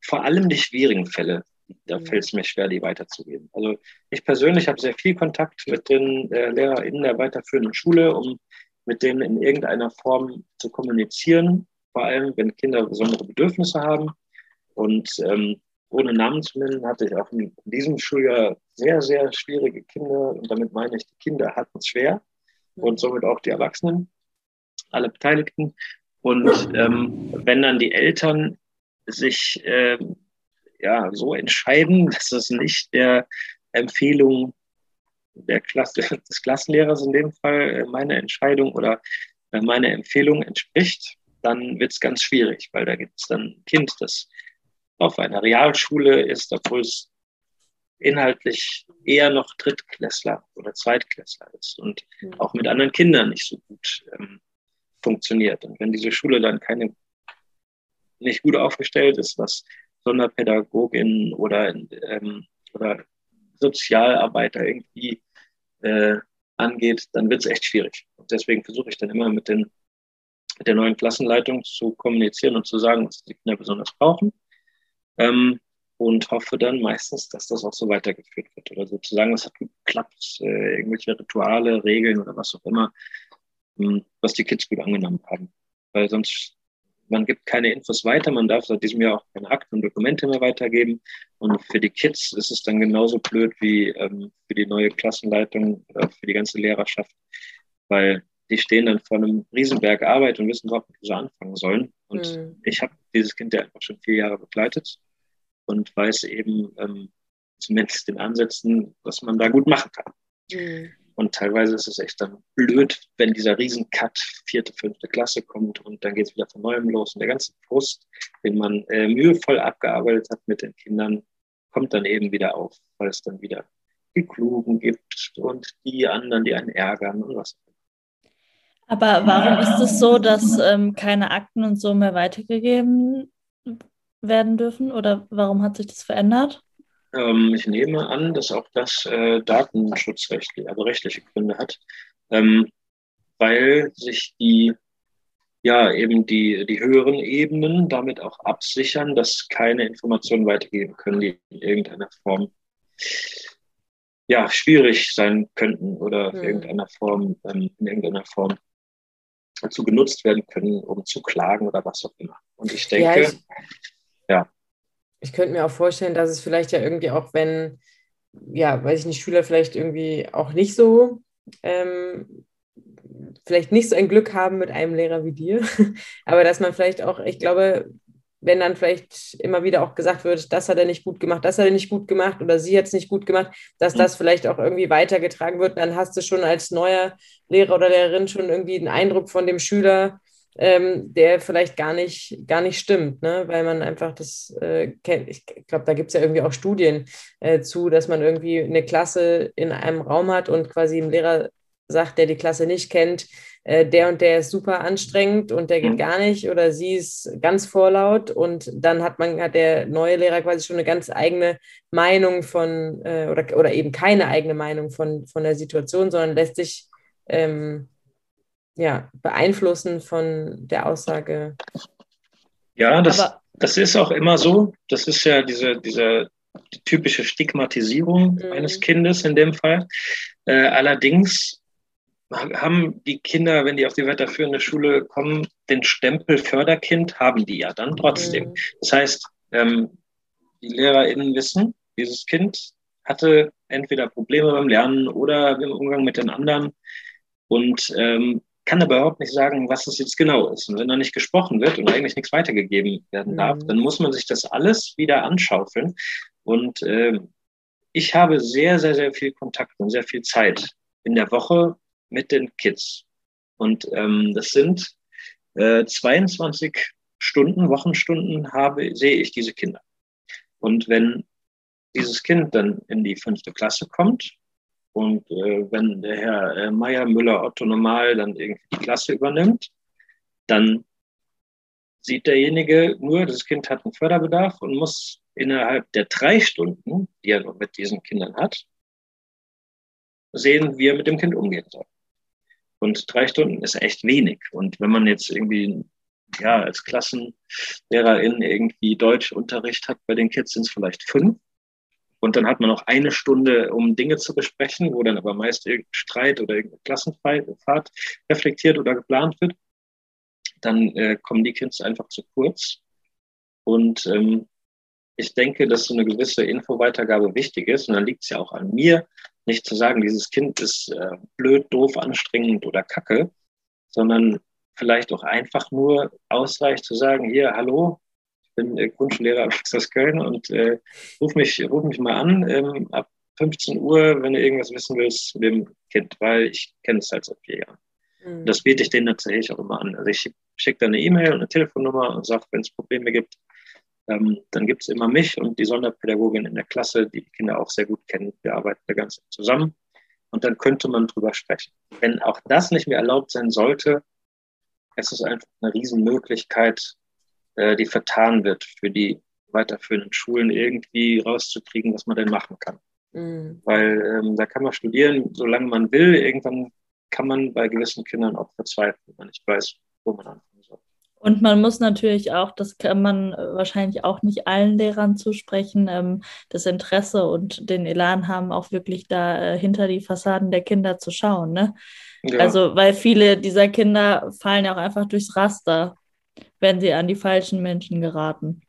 vor allem die schwierigen Fälle. Da fällt es mir schwer, die weiterzugeben. Also ich persönlich habe sehr viel Kontakt mit den äh, LehrerInnen der weiterführenden Schule, um mit denen in irgendeiner Form zu kommunizieren, vor allem wenn Kinder besondere Bedürfnisse haben. Und ähm, ohne Namen zu nennen, hatte ich auch in diesem Schuljahr sehr, sehr schwierige Kinder. Und damit meine ich, die Kinder hatten es schwer und somit auch die Erwachsenen, alle Beteiligten. Und ähm, wenn dann die Eltern sich äh, ja, so entscheiden, *laughs* dass es nicht der Empfehlung der Klasse, *laughs* des Klassenlehrers in dem Fall äh, meine Entscheidung oder äh, meine Empfehlung entspricht, dann wird es ganz schwierig, weil da gibt es dann ein Kind, das auf einer Realschule ist, obwohl es inhaltlich eher noch Drittklässler oder Zweitklässler ist und mhm. auch mit anderen Kindern nicht so gut ähm, funktioniert. Und wenn diese Schule dann keine nicht gut aufgestellt ist, was Sonderpädagogin oder, ähm, oder Sozialarbeiter irgendwie äh, angeht, dann wird es echt schwierig. Und deswegen versuche ich dann immer mit, den, mit der neuen Klassenleitung zu kommunizieren und zu sagen, was die Kinder besonders brauchen. Ähm, und hoffe dann meistens, dass das auch so weitergeführt wird. Oder sozusagen, es hat gut geklappt, äh, irgendwelche Rituale, Regeln oder was auch immer, ähm, was die Kids gut angenommen haben. Weil sonst man gibt keine Infos weiter, man darf seit diesem Jahr auch keine Akten und Dokumente mehr weitergeben. Und für die Kids ist es dann genauso blöd wie ähm, für die neue Klassenleitung oder für die ganze Lehrerschaft, weil die stehen dann vor einem Riesenberg Arbeit und wissen überhaupt nicht, wo sie anfangen sollen. Und mhm. ich habe dieses Kind ja einfach schon vier Jahre begleitet und weiß eben ähm, zumindest den Ansätzen, was man da gut machen kann. Mhm. Und teilweise ist es echt dann blöd, wenn dieser Riesen-Cut vierte, fünfte Klasse kommt und dann geht es wieder von neuem los. Und der ganze Frust, den man äh, mühevoll abgearbeitet hat mit den Kindern, kommt dann eben wieder auf, weil es dann wieder die Klugen gibt und die anderen, die einen ärgern und was. Aber warum ist es so, dass ähm, keine Akten und so mehr weitergegeben werden dürfen? Oder warum hat sich das verändert? Ähm, ich nehme an, dass auch das äh, datenschutzrechtliche, also rechtliche Gründe hat, ähm, weil sich die ja eben die, die höheren Ebenen damit auch absichern, dass keine Informationen weitergeben können, die in irgendeiner Form ja schwierig sein könnten oder in hm. irgendeiner Form ähm, in irgendeiner Form dazu genutzt werden können, um zu klagen oder was auch immer. Und ich denke, ja, ich, ich könnte mir auch vorstellen, dass es vielleicht ja irgendwie auch, wenn, ja, weiß ich nicht, Schüler vielleicht irgendwie auch nicht so, ähm, vielleicht nicht so ein Glück haben mit einem Lehrer wie dir, *laughs* aber dass man vielleicht auch, ich glaube, wenn dann vielleicht immer wieder auch gesagt wird, das hat er nicht gut gemacht, das hat er nicht gut gemacht oder sie hat es nicht gut gemacht, dass das vielleicht auch irgendwie weitergetragen wird, dann hast du schon als neuer Lehrer oder Lehrerin schon irgendwie einen Eindruck von dem Schüler, ähm, der vielleicht gar nicht, gar nicht stimmt, ne? weil man einfach das äh, kennt. Ich glaube, da gibt es ja irgendwie auch Studien äh, zu, dass man irgendwie eine Klasse in einem Raum hat und quasi im Lehrer sagt, der die Klasse nicht kennt, äh, der und der ist super anstrengend und der geht gar nicht oder sie ist ganz vorlaut und dann hat man, hat der neue Lehrer quasi schon eine ganz eigene Meinung von äh, oder, oder eben keine eigene Meinung von, von der Situation, sondern lässt sich ähm, ja, beeinflussen von der Aussage. Ja, das, Aber das ist auch immer so. Das ist ja diese, diese die typische Stigmatisierung Mhm. eines Kindes in dem Fall. Äh, allerdings haben die Kinder, wenn die auf die weiterführende Schule kommen, den Stempel Förderkind haben die ja dann trotzdem. Mhm. Das heißt, ähm, die LehrerInnen wissen, dieses Kind hatte entweder Probleme beim Lernen oder im Umgang mit den anderen und ähm, kann aber überhaupt nicht sagen, was es jetzt genau ist. Und wenn da nicht gesprochen wird und eigentlich nichts weitergegeben werden darf, Mhm. dann muss man sich das alles wieder anschaufeln. Und ähm, ich habe sehr, sehr, sehr viel Kontakt und sehr viel Zeit in der Woche mit den Kids. Und ähm, das sind äh, 22 Stunden, Wochenstunden habe, sehe ich diese Kinder. Und wenn dieses Kind dann in die fünfte Klasse kommt und äh, wenn der Herr äh, Meier, Müller, Otto Normal dann irgendwie die Klasse übernimmt, dann sieht derjenige nur, das Kind hat einen Förderbedarf und muss innerhalb der drei Stunden, die er noch mit diesen Kindern hat, sehen, wie er mit dem Kind umgehen soll. Und drei Stunden ist echt wenig. Und wenn man jetzt irgendwie ja, als Klassenlehrerin irgendwie Deutschunterricht hat bei den Kids, sind es vielleicht fünf. Und dann hat man noch eine Stunde, um Dinge zu besprechen, wo dann aber meist irgendein Streit oder irgendeine Klassenfahrt reflektiert oder geplant wird. Dann äh, kommen die Kids einfach zu kurz. Und ähm, ich denke, dass so eine gewisse Infoweitergabe wichtig ist. Und dann liegt es ja auch an mir, nicht zu sagen, dieses Kind ist äh, blöd, doof, anstrengend oder kacke, sondern vielleicht auch einfach nur ausreicht zu sagen, hier, hallo, bin äh, Grundschullehrer am aus Köln und äh, ruf, mich, ruf mich mal an ähm, ab 15 Uhr, wenn du irgendwas wissen willst zu dem Kind, weil ich kenne es halt seit vier Jahren. Mhm. Das biete ich denen tatsächlich auch immer an. Also ich schicke da eine E-Mail und eine Telefonnummer und sage, wenn es Probleme gibt, ähm, dann gibt es immer mich und die Sonderpädagogin in der Klasse, die die Kinder auch sehr gut kennen. Wir arbeiten da ganz zusammen und dann könnte man drüber sprechen. Wenn auch das nicht mehr erlaubt sein sollte, es ist einfach eine Riesenmöglichkeit, äh, die vertan wird für die weiterführenden Schulen irgendwie rauszukriegen, was man denn machen kann. Mhm. Weil ähm, da kann man studieren, solange man will. Irgendwann kann man bei gewissen Kindern auch verzweifeln, wenn man nicht weiß, wo man anfangen soll. Und man muss natürlich auch, das kann man äh, wahrscheinlich auch nicht allen Lehrern zusprechen, ähm, das Interesse und den Elan haben, auch wirklich da äh, hinter die Fassaden der Kinder zu schauen. Ne? Ja, Also, weil viele dieser Kinder fallen ja auch einfach durchs Raster, wenn sie an die falschen Menschen geraten.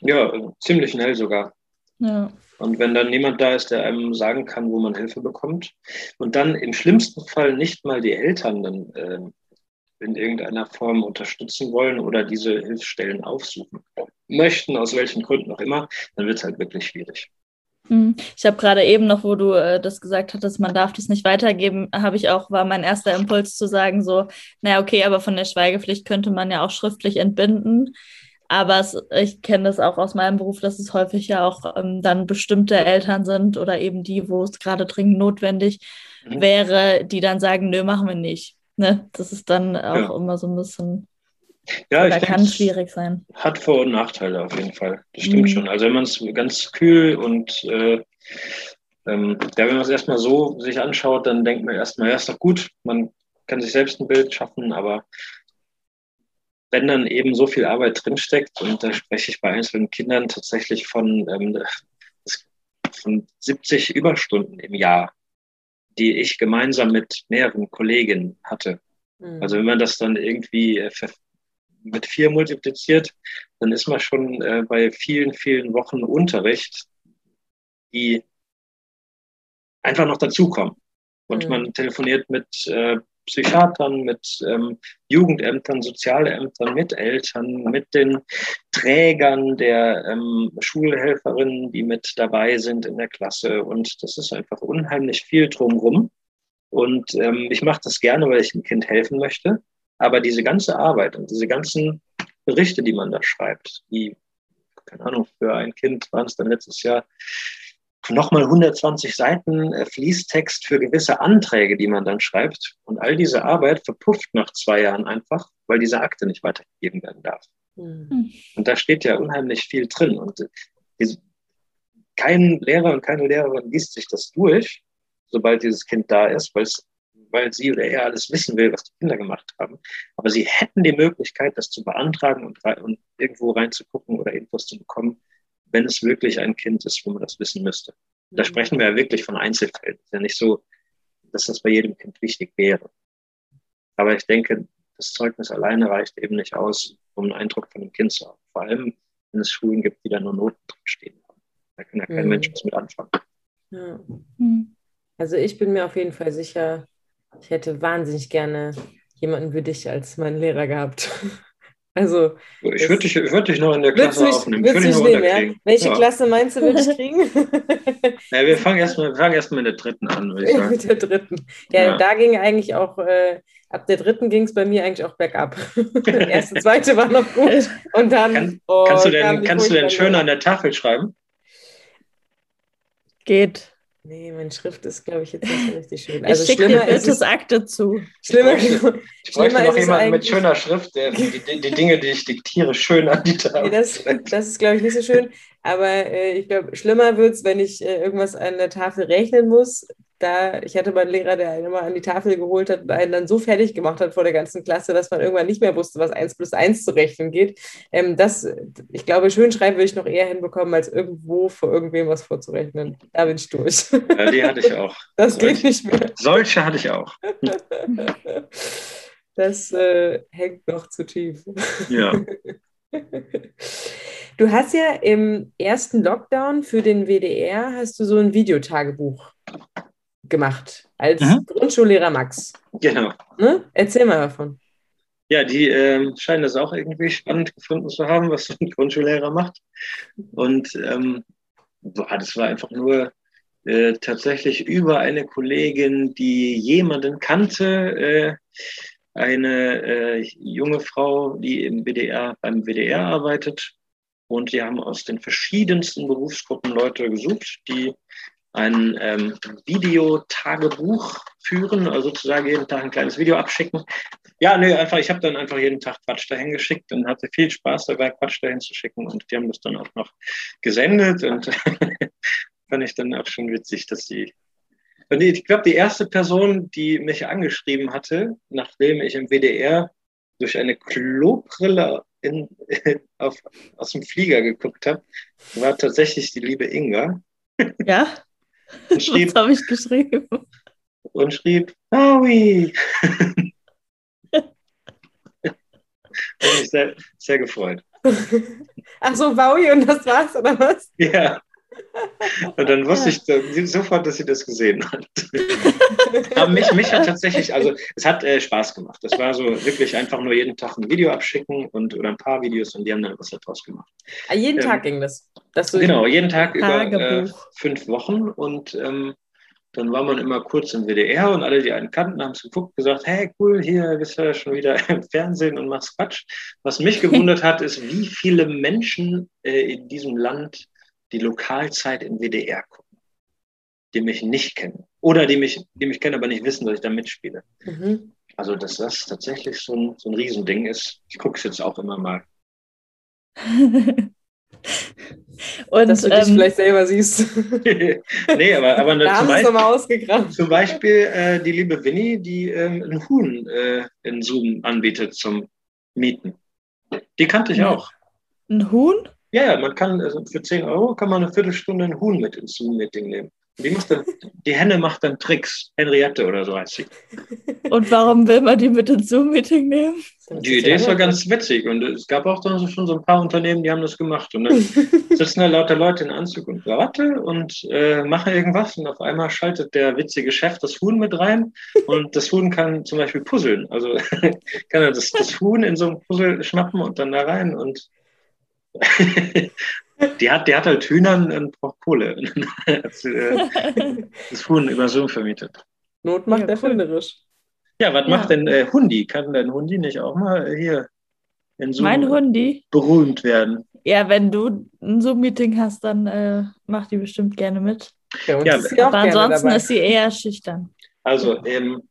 ja, ziemlich schnell sogar. Ja. Und wenn dann niemand da ist, der einem sagen kann, wo man Hilfe bekommt, und dann im schlimmsten Fall nicht mal die Eltern dann äh, in irgendeiner Form unterstützen wollen oder diese Hilfsstellen aufsuchen möchten, aus welchen Gründen auch immer, dann wird es halt wirklich schwierig. Hm. Ich habe gerade eben noch, wo du äh, das gesagt hattest, man darf das nicht weitergeben, habe ich auch, war mein erster Impuls zu sagen, so, naja, okay, aber von der Schweigepflicht könnte man ja auch schriftlich entbinden. Aber es, ich kenne das auch aus meinem Beruf, dass es häufig ja auch ähm, dann bestimmte Eltern sind oder eben die, wo es gerade dringend notwendig Mhm. wäre, die dann sagen, nö, machen wir nicht. Ne? Das ist dann auch Ja. immer so ein bisschen, Ja, oder ich kann denke, schwierig sein. hat Vor- und Nachteile auf jeden Fall. Das stimmt Mhm. schon. Also wenn man es ganz kühl und äh, ähm, ja, wenn man es erstmal so sich anschaut, dann denkt man erstmal, ja, ist doch gut, man kann sich selbst ein Bild schaffen, aber wenn dann eben so viel Arbeit drinsteckt, und da spreche ich bei einzelnen Kindern tatsächlich von, ähm, von 70 Überstunden im Jahr, die ich gemeinsam mit mehreren Kolleginnen hatte. Mhm. Also wenn man das dann irgendwie äh, ver- mit vier multipliziert, dann ist man schon äh, bei vielen, vielen Wochen Unterricht, die einfach noch dazukommen. Und Mhm. man telefoniert mit äh, Psychiatern, mit ähm, Jugendämtern, Sozialämtern, mit Eltern, mit den Trägern der ähm, Schulhelferinnen, die mit dabei sind in der Klasse. Und das ist einfach unheimlich viel drumherum. Und ähm, ich mache das gerne, weil ich dem Kind helfen möchte. Aber diese ganze Arbeit und diese ganzen Berichte, die man da schreibt, die, keine Ahnung, für ein Kind waren es dann letztes Jahr nochmal 120 Seiten äh, Fließtext für gewisse Anträge, die man dann schreibt. Und all diese Arbeit verpufft nach zwei Jahren einfach, weil diese Akte nicht weitergegeben werden darf. Mhm. Und da steht ja unheimlich viel drin. Und äh, kein Lehrer und keine Lehrerin liest sich das durch, sobald dieses Kind da ist, weil sie oder er alles wissen will, was die Kinder gemacht haben. Aber sie hätten die Möglichkeit, das zu beantragen und, und irgendwo reinzugucken oder Infos zu bekommen, wenn es wirklich ein Kind ist, wo man das wissen müsste. Da mhm. sprechen wir ja wirklich von Einzelfällen. Es ist ja nicht so, dass das bei jedem Kind wichtig wäre. Aber ich denke, das Zeugnis alleine reicht eben nicht aus, um einen Eindruck von dem Kind zu haben. Vor allem, wenn es Schulen gibt, die da nur Noten drin stehen haben. Da kann ja kein mhm. Mensch was mit anfangen. Ja. Mhm. Also ich bin mir auf jeden Fall sicher, ich hätte wahnsinnig gerne jemanden wie dich als meinen Lehrer gehabt. *laughs* Also, ich würde dich, würd dich noch in der Klasse mich, aufnehmen. Würdest mich nehmen, ja? Welche ja. Klasse meinst du, würde ich kriegen? *laughs* ja, wir fangen erstmal erst mit der dritten an, würde ich *laughs* mit der dritten. Ja, ja. da ging eigentlich auch, äh, ab der dritten ging es bei mir eigentlich auch bergab. erste, zweite war noch gut. Und dann. Kann, oh, kannst du denn, kannst du denn schön an der Tafel schreiben? Geht. Nee, meine Schrift ist, glaube ich, jetzt nicht richtig schön. Also ich schicke dir Goethes Akte zu. Schlimmer, ich bräuchte, *laughs* ich bräuchte noch jemanden mit schöner Schrift, der die, die, die, Dinge, die ich diktiere, schön an die Tafel. Nee, das, das ist, glaube ich, nicht so schön. Aber äh, ich glaube, schlimmer wird es, wenn ich äh, irgendwas an der Tafel rechnen muss. Da, ich hatte mal einen Lehrer, der einen immer an die Tafel geholt hat und einen dann so fertig gemacht hat vor der ganzen Klasse, dass man irgendwann nicht mehr wusste, was 1 plus 1 zu rechnen geht. Ähm, das, ich glaube, schön schreiben würde ich noch eher hinbekommen, als irgendwo vor irgendwem was vorzurechnen. Da bin ich durch. Ja, die hatte ich auch. *laughs* Das Solch, geht nicht mehr. Solche hatte ich auch. *laughs* Das äh, hängt noch zu tief. Ja. *laughs* Du hast ja im ersten Lockdown für den WDR hast du so ein Videotagebuch gemacht als mhm. Grundschullehrer Max. Genau. Ne? Erzähl mal davon. Ja, die ähm, scheinen das auch irgendwie spannend gefunden zu haben, was so ein Grundschullehrer macht. Und ähm, das war einfach nur äh, tatsächlich über eine Kollegin, die jemanden kannte, äh, eine äh, junge Frau, die im WDR, beim WDR arbeitet. Und die haben aus den verschiedensten Berufsgruppen Leute gesucht, die ein ähm, Videotagebuch führen, also sozusagen jeden Tag ein kleines Video abschicken. Ja, nee, einfach, ich habe dann einfach jeden Tag Quatsch dahin geschickt und hatte viel Spaß dabei, Quatsch dahin zu schicken. Und die haben das dann auch noch gesendet und *laughs* fand ich dann auch schon witzig, dass die und ich glaube, die erste Person, die mich angeschrieben hatte, nachdem ich im WDR durch eine Klobrille in, *laughs* auf, aus dem Flieger geguckt habe, war tatsächlich die liebe Inga. Ja? Und schrieb, Was habe ich geschrieben? Und schrieb, Maui! *laughs* Bin ich sehr, sehr gefreut. Ach so, Maui und das war's, oder was? Ja. Und dann wusste ich sofort, dass sie das gesehen hat. *laughs* Aber mich, mich hat tatsächlich, also es hat äh, Spaß gemacht. Das war so wirklich einfach nur jeden Tag ein Video abschicken und oder ein paar Videos und die haben dann was daraus gemacht. Ah, jeden ähm, Tag ging das? genau, jeden Tag über äh, fünf Wochen und ähm, dann war man immer kurz im WDR und alle, die einen kannten, haben es geguckt, gesagt, hey, cool, hier bist du ja schon wieder *laughs* im Fernsehen und machst Quatsch. Was mich *laughs* gewundert hat, ist, wie viele Menschen äh, in diesem Land die Lokalzeit im WDR gucken, die mich nicht kennen. Oder die mich, die mich kennen, aber nicht wissen, dass ich da mitspiele. Mhm. Also, dass das tatsächlich so ein, so ein Riesending ist. Ich gucke es jetzt auch immer mal. *laughs* Und, dass du dich ähm, vielleicht selber siehst. *laughs* nee, aber, aber da zum, Beispiel, mal ausgegraben. zum Beispiel äh, die liebe Winnie, die ähm, ein Huhn äh, in Zoom anbietet zum Mieten. Die kannte ich auch. Ein Huhn? Ja, ja, man kann, also für 10 Euro kann man eine Viertelstunde ein Huhn mit ins Zoom-Meeting nehmen. Die, macht dann, die Henne macht dann Tricks. Henriette oder so heißt sie. *laughs* Und warum will man die mit ins Zoom-Meeting nehmen? Die Idee ist ja ganz witzig. Und es gab auch dann schon so ein paar Unternehmen, die haben das gemacht. Und dann *laughs* sitzen da lauter Leute in Anzug und Krawatte und äh, machen irgendwas. Und auf einmal schaltet der witzige Chef das Huhn mit rein. Und das Huhn kann zum Beispiel puzzeln. Also *laughs* kann er das, das Huhn in so ein Puzzle schnappen und dann da rein. Und die, hat, die hat halt Hühnern und braucht Kohle. *laughs* das, äh, *laughs* das Huhn über Zoom vermietet. Not macht ja, erfinderisch. Ja, was ja. macht denn äh, Hundi? Kann dein Hundi nicht auch mal hier in Zoom mein Hundi? berühmt werden? Ja, wenn du ein Zoom-Meeting hast, dann äh, mach die bestimmt gerne mit. Ja, Aber ansonsten dabei. ist sie eher schüchtern. Also, ähm, äh,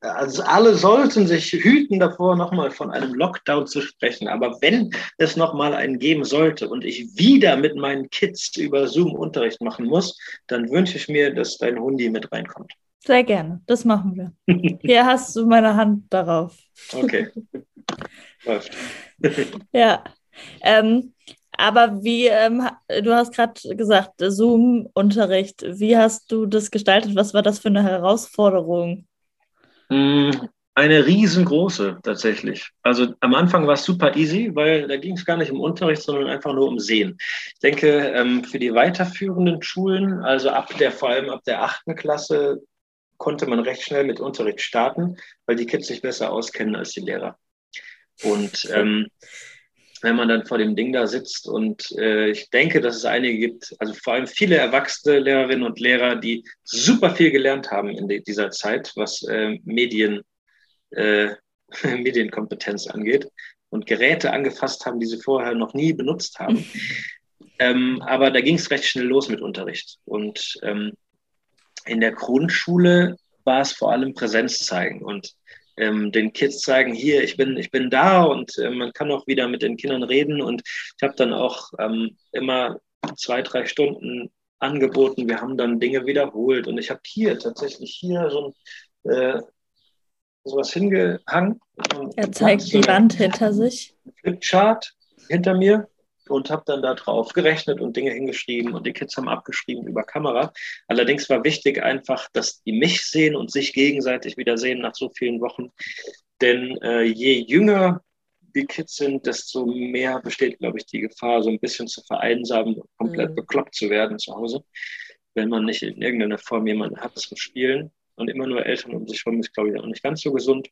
also alle sollten sich hüten davor, nochmal von einem Lockdown zu sprechen. Aber wenn es nochmal einen geben sollte und ich wieder mit meinen Kids über Zoom Unterricht machen muss, dann wünsche ich mir, dass dein Hundi mit reinkommt. Sehr gerne. Das machen wir. Hier *laughs* hast du meine Hand darauf. Okay. Läuft. *laughs* Ja. Ähm, aber wie, ähm, du hast gerade gesagt, Zoom-Unterricht. Wie hast du das gestaltet? Was war das für eine Herausforderung? Mm, Eine riesengroße tatsächlich. Also am Anfang war es super easy, weil da ging es gar nicht um Unterricht, sondern einfach nur um Sehen. Ich denke, ähm, für die weiterführenden Schulen, also ab der, vor allem ab der achten Klasse, konnte man recht schnell mit Unterricht starten, weil die Kids sich besser auskennen als die Lehrer. Und ähm, wenn man dann vor dem Ding da sitzt und äh, ich denke, dass es einige gibt, also vor allem viele erwachsene Lehrerinnen und Lehrer, die super viel gelernt haben in dieser Zeit, was äh, Medien, äh, *laughs* Medienkompetenz angeht und Geräte angefasst haben, die sie vorher noch nie benutzt haben. *laughs* ähm, aber da ging es recht schnell los mit Unterricht. Und ähm, in der Grundschule war es vor allem Präsenz zeigen und ähm, den Kids zeigen, hier, ich bin, ich bin da und äh, man kann auch wieder mit den Kindern reden. Und ich habe dann auch ähm, immer zwei, drei Stunden angeboten. Wir haben dann Dinge wiederholt und ich habe hier tatsächlich hier so ein äh, sowas hingehangen. Er zeigt die Wand hinter sich. Flipchart hinter mir und habe dann da drauf gerechnet und Dinge hingeschrieben und die Kids haben abgeschrieben über Kamera. Allerdings war wichtig einfach, dass die mich sehen und sich gegenseitig wieder sehen nach so vielen Wochen. Denn äh, je jünger die Kids sind, desto mehr besteht, glaube ich, die Gefahr, so ein bisschen zu vereinsamen und komplett Mhm. bekloppt zu werden zu Hause, wenn man nicht in irgendeiner Form jemanden hat zum Spielen. Und immer nur Eltern um sich herum ist, glaube ich, auch nicht ganz so gesund.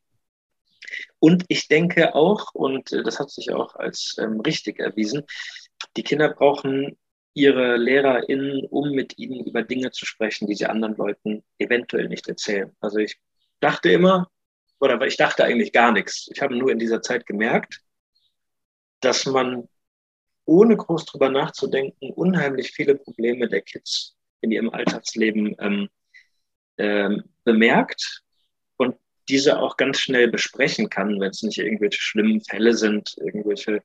Und ich denke auch, und äh, das hat sich auch als ähm, richtig erwiesen, die Kinder brauchen ihre LehrerInnen, um mit ihnen über Dinge zu sprechen, die sie anderen Leuten eventuell nicht erzählen. Also ich dachte immer, oder ich dachte eigentlich gar nichts. Ich habe nur in dieser Zeit gemerkt, dass man ohne groß drüber nachzudenken unheimlich viele Probleme der Kids in ihrem Alltagsleben ähm, ähm, bemerkt diese auch ganz schnell besprechen kann, wenn es nicht irgendwelche schlimmen Fälle sind, irgendwelche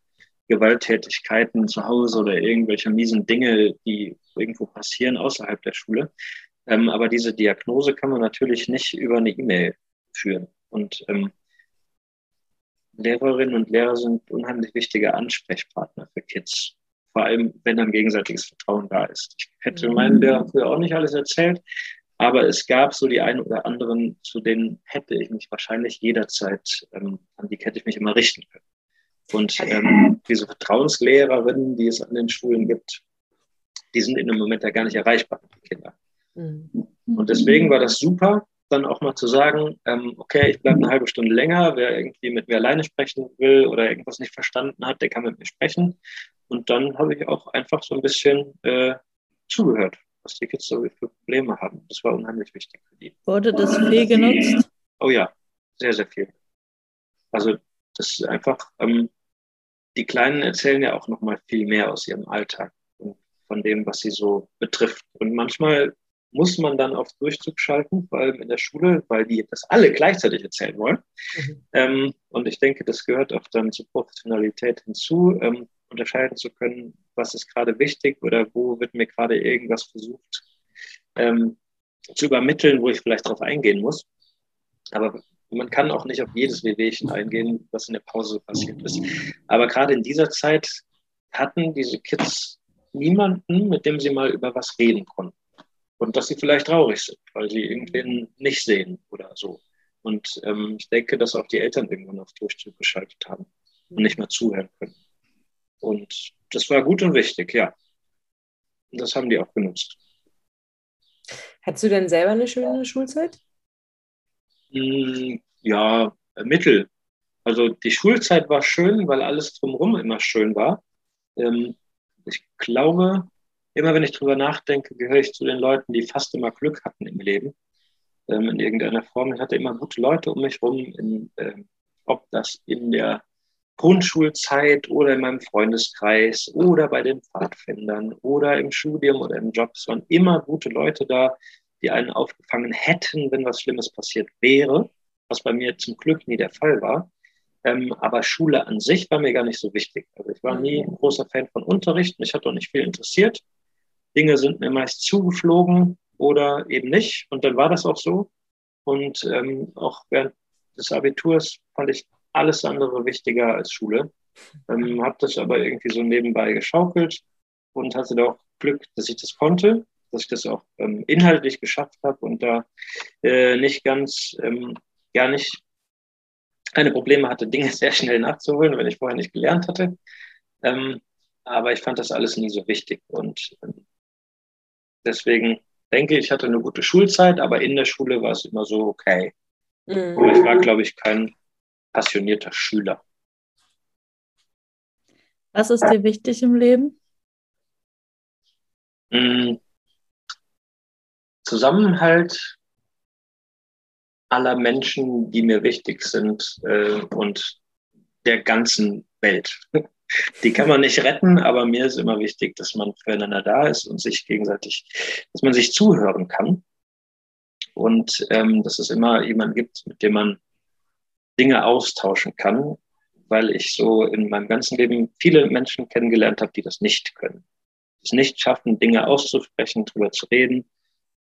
Gewalttätigkeiten zu Hause oder irgendwelche miesen Dinge, die irgendwo passieren außerhalb der Schule. Ähm, aber diese Diagnose kann man natürlich nicht über eine E-Mail führen. Und ähm, Lehrerinnen und Lehrer sind unheimlich wichtige Ansprechpartner für Kids. Vor allem, wenn ein gegenseitiges Vertrauen da ist. Ich hätte meinen Lehrern früher auch nicht alles erzählt, aber es gab so die einen oder anderen, zu denen hätte ich mich wahrscheinlich jederzeit, ähm, an die hätte ich mich immer richten können. Und ähm, diese Vertrauenslehrerinnen, die es an den Schulen gibt, die sind in dem Moment ja gar nicht erreichbar, die Kinder. Mhm. Und deswegen war das super, dann auch mal zu sagen, ähm, okay, ich bleibe eine halbe Stunde länger, wer irgendwie mit mir alleine sprechen will oder irgendwas nicht verstanden hat, der kann mit mir sprechen. Und dann habe ich auch einfach so ein bisschen äh, zugehört, was die Kids so für Probleme haben. Das war unheimlich wichtig für die. Wurde das viel genutzt? Oh ja, sehr, sehr viel. Also das ist einfach, ähm, die Kleinen erzählen ja auch nochmal viel mehr aus ihrem Alltag und von dem, was sie so betrifft. Und manchmal muss man dann auf Durchzug schalten, vor allem in der Schule, weil die das alle gleichzeitig erzählen wollen. Mhm. Ähm, und ich denke, das gehört auch dann zur Professionalität hinzu, ähm, unterscheiden zu können, was ist gerade wichtig oder wo wird mir gerade irgendwas versucht ähm, zu übermitteln, wo ich vielleicht darauf eingehen muss. Aber man kann auch nicht auf jedes Wehwehchen eingehen, was in der Pause passiert ist. Aber gerade in dieser Zeit hatten diese Kids niemanden, mit dem sie mal über was reden konnten. Und dass sie vielleicht traurig sind, weil sie irgendwen nicht sehen oder so. Und ähm, ich denke, dass auch die Eltern irgendwann auf Durchzug geschaltet haben und nicht mehr zuhören können. Und das war gut und wichtig, ja. Und das haben die auch genutzt. Hattest du denn selber eine schöne Schulzeit? Mm, Ja, äh, mittel. Also die Schulzeit war schön, weil alles drumherum immer schön war. Ähm, ich glaube, immer wenn ich drüber nachdenke, gehöre ich zu den Leuten, die fast immer Glück hatten im Leben. Ähm, in irgendeiner Form. Ich hatte immer gute Leute um mich rum, in, ähm, ob das in der Grundschulzeit oder in meinem Freundeskreis oder bei den Pfadfindern oder im Studium oder im Job. Es waren immer gute Leute da, die einen aufgefangen hätten, wenn was Schlimmes passiert wäre, was bei mir zum Glück nie der Fall war. Ähm, aber Schule an sich war mir gar nicht so wichtig. Also ich war nie ein großer Fan von Unterricht. Mich hat auch nicht viel interessiert. Dinge sind mir meist zugeflogen oder eben nicht. Und dann war das auch so. Und ähm, auch während des Abiturs fand ich alles andere wichtiger als Schule. Ähm, habe das aber irgendwie so nebenbei geschaukelt und hatte da auch Glück, dass ich das konnte, dass ich das auch ähm, inhaltlich geschafft habe und da äh, nicht ganz, ähm, gar nicht keine Probleme hatte, Dinge *laughs* sehr schnell nachzuholen, wenn ich vorher nicht gelernt hatte. Ähm, aber ich fand das alles nie so wichtig und ähm, deswegen denke ich, hatte eine gute Schulzeit, aber in der Schule war es immer so okay. Mhm. Ich war, glaube ich, kein passionierter Schüler. Was ist dir wichtig im Leben? Mhm. Zusammenhalt aller Menschen, die mir wichtig sind äh, und der ganzen Welt. *laughs* Die kann man nicht retten, aber mir ist immer wichtig, dass man füreinander da ist und sich gegenseitig, dass man sich zuhören kann und ähm, dass es immer jemanden gibt, mit dem man Dinge austauschen kann, weil ich so in meinem ganzen Leben viele Menschen kennengelernt habe, die das nicht können. Es nicht schaffen, Dinge auszusprechen, drüber zu reden.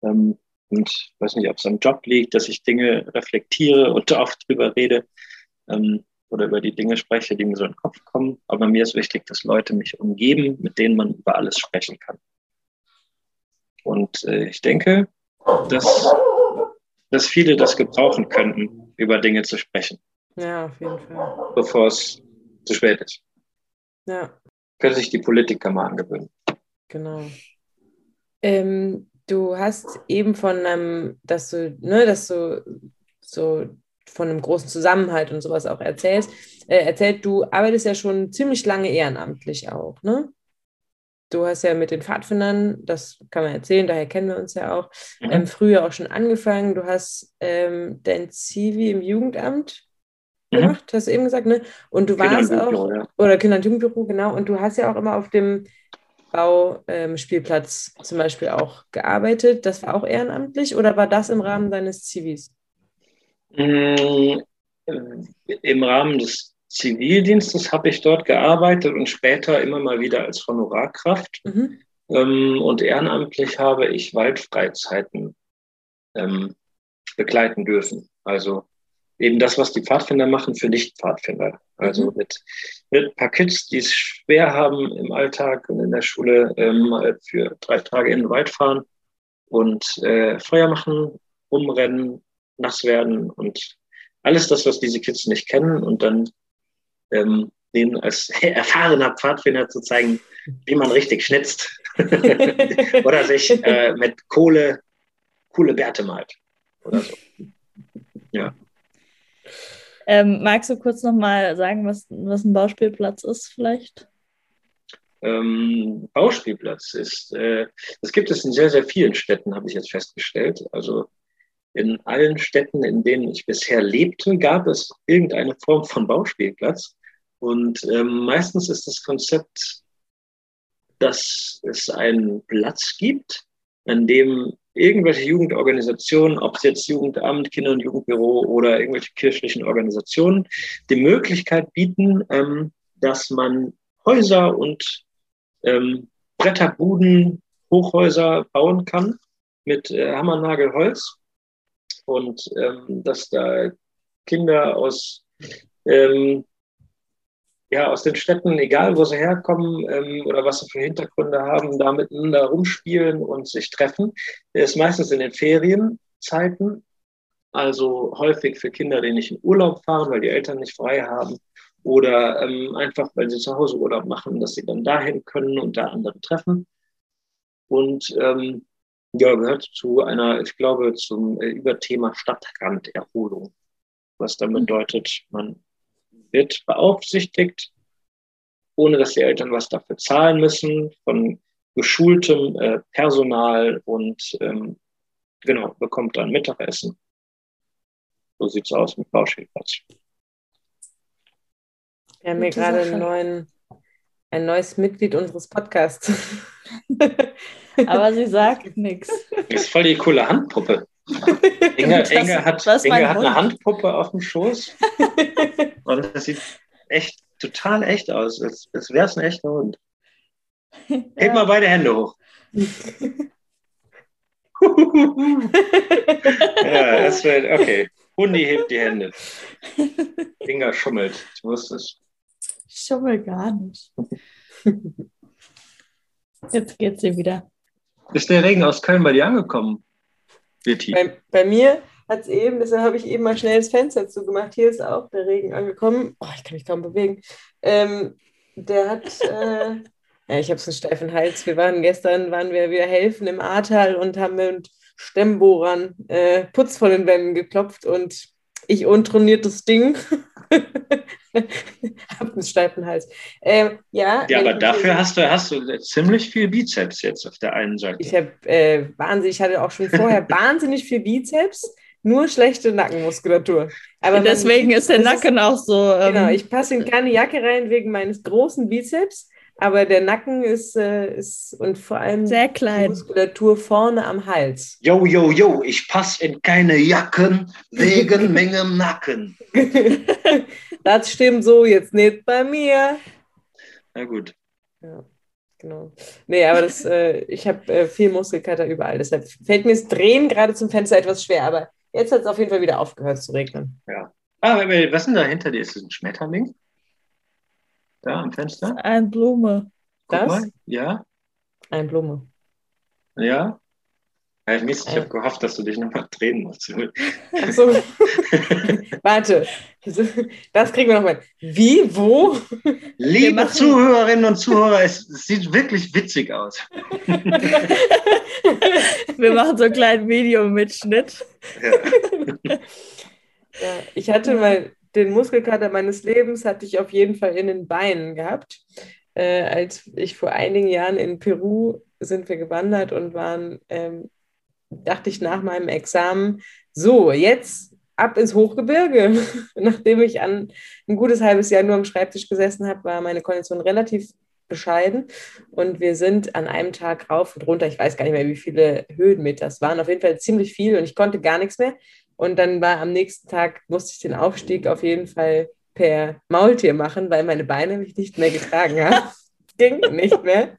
Ähm, und ich weiß nicht, ob es am Job liegt, dass ich Dinge reflektiere und *laughs* oft drüber rede ähm, oder über die Dinge spreche, die mir so in den Kopf kommen. Aber mir ist wichtig, dass Leute mich umgeben, mit denen man über alles sprechen kann. Und äh, ich denke, dass, dass viele das gebrauchen könnten, über Dinge zu sprechen. Ja, auf jeden Fall. Bevor es zu spät ist. Ja. Können sich die Politiker mal angewöhnen. Genau. Ähm, du hast eben von einem, dass du, ne, dass du so von einem großen Zusammenhalt und sowas auch erzählst, äh, erzählt, du arbeitest ja schon ziemlich lange ehrenamtlich auch, ne? Du hast ja mit den Pfadfindern, das kann man erzählen, daher kennen wir uns ja auch, mhm. ähm, früher auch schon angefangen. Du hast ähm, dein Zivi im Jugendamt mhm. gemacht, hast du eben gesagt, ne? Und du warst auch, ja. oder Kinder- und Jugendbüro, genau, und du hast ja auch immer auf dem Bauspielplatz ähm, zum Beispiel auch gearbeitet. Das war auch ehrenamtlich oder war das im Rahmen deines Zivis? Mm, Im Rahmen des Zivildienstes habe ich dort gearbeitet und später immer mal wieder als Honorarkraft. Mhm. Ähm, und ehrenamtlich habe ich Waldfreizeiten ähm, begleiten dürfen. Also eben das, was die Pfadfinder machen für Nicht-Pfadfinder. Also mhm. mit, mit ein paar Kids, die es schwer haben im Alltag und in der Schule, ähm, für drei Tage in den Wald fahren und äh, Feuer machen, umrennen, nass werden und alles das, was diese Kids nicht kennen und dann ähm, denen als *laughs* erfahrener Pfadfinder zu zeigen, wie man richtig schnitzt *laughs* oder sich äh, mit Kohle coole Bärte malt oder so. Ja. Ähm, magst du kurz nochmal sagen, was, was ein Bauspielplatz ist vielleicht? Ähm, Bauspielplatz ist, äh, das gibt es in sehr, sehr vielen Städten, habe ich jetzt festgestellt. Also in allen Städten, in denen ich bisher lebte, gab es irgendeine Form von Bauspielplatz. Und ähm, meistens ist das Konzept, dass es einen Platz gibt, an dem irgendwelche Jugendorganisationen, ob es jetzt Jugendamt, Kinder- und Jugendbüro oder irgendwelche kirchlichen Organisationen, die Möglichkeit bieten, ähm, dass man Häuser und ähm, Bretterbuden, Hochhäuser bauen kann mit äh, Hammernagelholz und ähm, dass da Kinder aus ähm, ja, aus den Städten, egal wo sie herkommen ähm, oder was sie für Hintergründe haben, da miteinander rumspielen und sich treffen. Ist meistens in den Ferienzeiten, also häufig für Kinder, die nicht in Urlaub fahren, weil die Eltern nicht frei haben oder ähm, einfach, weil sie zu Hause Urlaub machen, dass sie dann dahin können und da andere treffen. Und ähm, ja, gehört zu einer, ich glaube, zum äh, Überthema Stadtranderholung, was dann mhm. bedeutet, man wird beaufsichtigt, ohne dass die Eltern was dafür zahlen müssen, von geschultem äh, Personal und ähm, genau, bekommt dann Mittagessen. So sieht es aus mit Bauspielplatz. Wir haben hier gerade einen neuen, ein neues Mitglied unseres Podcasts. *laughs* Aber sie sagt nichts. Das ist voll die coole Handpuppe. *laughs* Inga, Das- Inga hat, Inga hat eine. Handpuppe auf dem Schoß. *laughs* Und das sieht echt total echt aus, als, als wäre es ein echter Hund. Heb mal beide Hände hoch. ja, das wird, okay. Hundi hebt die Hände. Inga schummelt. Ich wusste es. Schummel gar nicht. Jetzt geht sie wieder. Ist der Regen aus Köln bei dir angekommen? Vitti. Bei, bei mir hat es eben, deshalb habe ich eben mal schnell das Fenster zugemacht. Hier ist auch der Regen angekommen. Oh, ich kann mich kaum bewegen. Ähm, der hat, äh, *laughs* ja, ich habe so einen steifen Hals. Wir waren gestern, waren wir wieder helfen im Ahrtal und haben mit Stemmbohrern äh, Putz von den Wänden geklopft und ich untrainiertes Ding *laughs* habe einen steifen Hals. Ähm, ja, Ja, aber dafür hast du, hast du ziemlich viel Bizeps jetzt auf der einen Seite. Ich habe äh, wahnsinnig, ich hatte auch schon vorher *laughs* wahnsinnig viel Bizeps, nur schlechte Nackenmuskulatur. Aber man- Deswegen ist der Nacken auch so. Ähm, Genau, ich passe in keine Jacke rein wegen meines großen Bizeps, aber der Nacken ist, äh, ist und vor allem sehr die klein. Muskulatur vorne am Hals. Yo, yo, yo, ich passe in keine Jacken wegen *laughs* Mengem Nacken. *laughs* das stimmt so jetzt nicht bei mir. Na gut. Genau. Nee, aber das, äh, ich habe äh, viel Muskelkater überall. Deshalb fällt mir das Drehen gerade zum Fenster etwas schwer, aber jetzt hat es auf jeden Fall wieder aufgehört zu regnen. Ah, aber was ist denn da hinter dir? Ist das ein Schmetterling? Da am Fenster? Eine Blume. Guck Das? mal. Ja, Eine Blume. ja. Ja, Mist, ich habe gehofft, dass du dich nochmal drehen musst. *laughs* Achso. *laughs* Warte. Das kriegen wir nochmal. Wie? Wo? Liebe Zuhörerinnen und Zuhörer, es, es sieht wirklich witzig aus. *laughs* Wir machen so einen kleinen Videomitschnitt. Ja. Ja, ich hatte mal den Muskelkater meines Lebens, hatte ich auf jeden Fall in den Beinen gehabt. Äh, als ich vor einigen Jahren in Peru sind wir gewandert und waren, ähm, dachte ich nach meinem Examen, so, jetzt ab ins Hochgebirge. *laughs* Nachdem ich an ein gutes halbes Jahr nur am Schreibtisch gesessen habe, war meine Kondition relativ bescheiden. Und wir sind an einem Tag rauf und runter. Ich weiß gar nicht mehr, wie viele Höhenmeter es waren. Auf jeden Fall ziemlich viel und ich konnte gar nichts mehr. Und dann war am nächsten Tag, musste ich den Aufstieg auf jeden Fall per Maultier machen, weil meine Beine mich nicht mehr getragen haben. *laughs* Ging nicht mehr.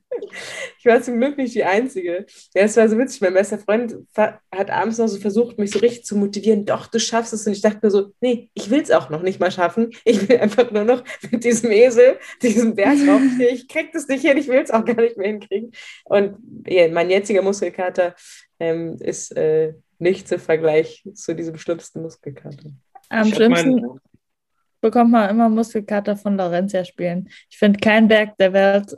Ich war zum Glück nicht die Einzige. Ja, es war so witzig. Mein bester Freund hat abends noch so versucht, mich so richtig zu motivieren. Doch, du schaffst es. Und ich dachte mir so, nee, ich will es auch noch nicht mal schaffen. Ich will einfach nur noch mit diesem Esel diesen Berg raufstehen. Ich krieg das nicht hin. Ich will es auch gar nicht mehr hinkriegen. Und ja, mein jetziger Muskelkater ähm, ist äh, nicht zu Vergleich zu diesem schlimmsten Muskelkater. Am schlimmsten bekommt man immer Muskelkater von Laurentia spielen. Ich finde, kein Berg der Welt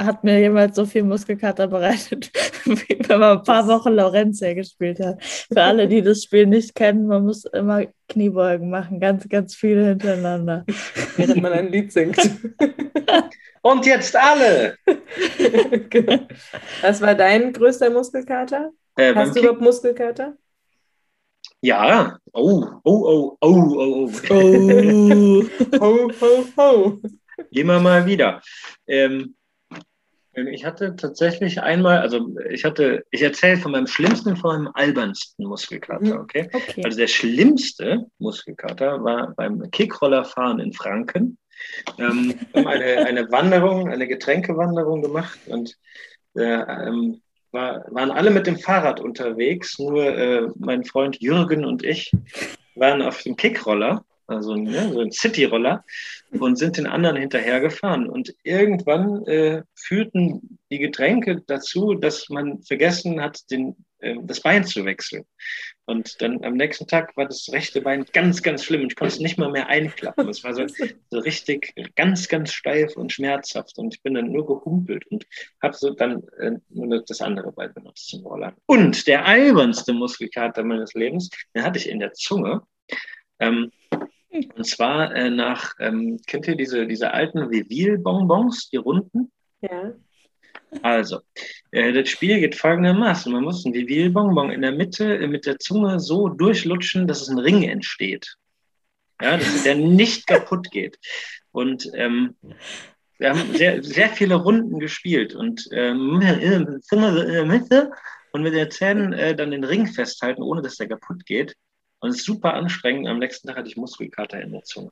hat mir jemals so viel Muskelkater bereitet, *laughs* wie wenn man ein paar Wochen Laurentia gespielt hat. Für alle, die das Spiel nicht kennen, man muss immer Kniebeugen machen, ganz, ganz viele hintereinander. *laughs* während man ein Lied singt. *laughs* Und jetzt alle! genau. Was war dein größter Muskelkater? Äh, Hast du überhaupt Muskelkater? ja. Oh, oh, oh, oh, oh, oh. Oh. *laughs* Ho, ho, ho. Immer mal wieder. Ähm, ich hatte tatsächlich einmal, also ich hatte, ich erzähle von meinem schlimmsten und von meinem albernsten Muskelkater, Mhm. okay? Okay. Also der schlimmste Muskelkater war beim Kickrollerfahren in Franken. Ähm, wir haben eine, eine Wanderung, eine Getränkewanderung gemacht und äh, ähm, war, waren alle mit dem Fahrrad unterwegs. Nur äh, mein Freund Jürgen und ich waren auf dem Kickroller, also ein, ne, so ein Cityroller, und sind den anderen hinterhergefahren. Und irgendwann äh, führten die Getränke dazu, dass man vergessen hat, den, äh, das Bein zu wechseln. Und dann am nächsten Tag war das rechte Bein ganz, ganz schlimm. und Ich konnte es nicht mal mehr einklappen. Es war so, so richtig ganz, ganz steif und schmerzhaft. Und ich bin dann nur gehumpelt und habe so dann äh, nur das andere Bein benutzt zum Rollern. Und der albernste Muskelkater meines Lebens, den hatte ich in der Zunge. Ähm, und zwar äh, nach, ähm, kennt ihr diese, diese alten Vivil-Bonbons, die runden? Ja. Also, äh, das Spiel geht folgendermaßen. Man muss einen Vivil-Bonbon in der Mitte äh, mit der Zunge so durchlutschen, dass es ein Ring entsteht. Ja, dass der nicht *laughs* kaputt geht. Und ähm, wir haben sehr, sehr viele Runden gespielt und ähm, in der Mitte und mit den Zähnen äh, dann den Ring festhalten, ohne dass der kaputt geht. Und es ist super anstrengend. Am nächsten Tag hatte ich Muskelkater in der Zunge.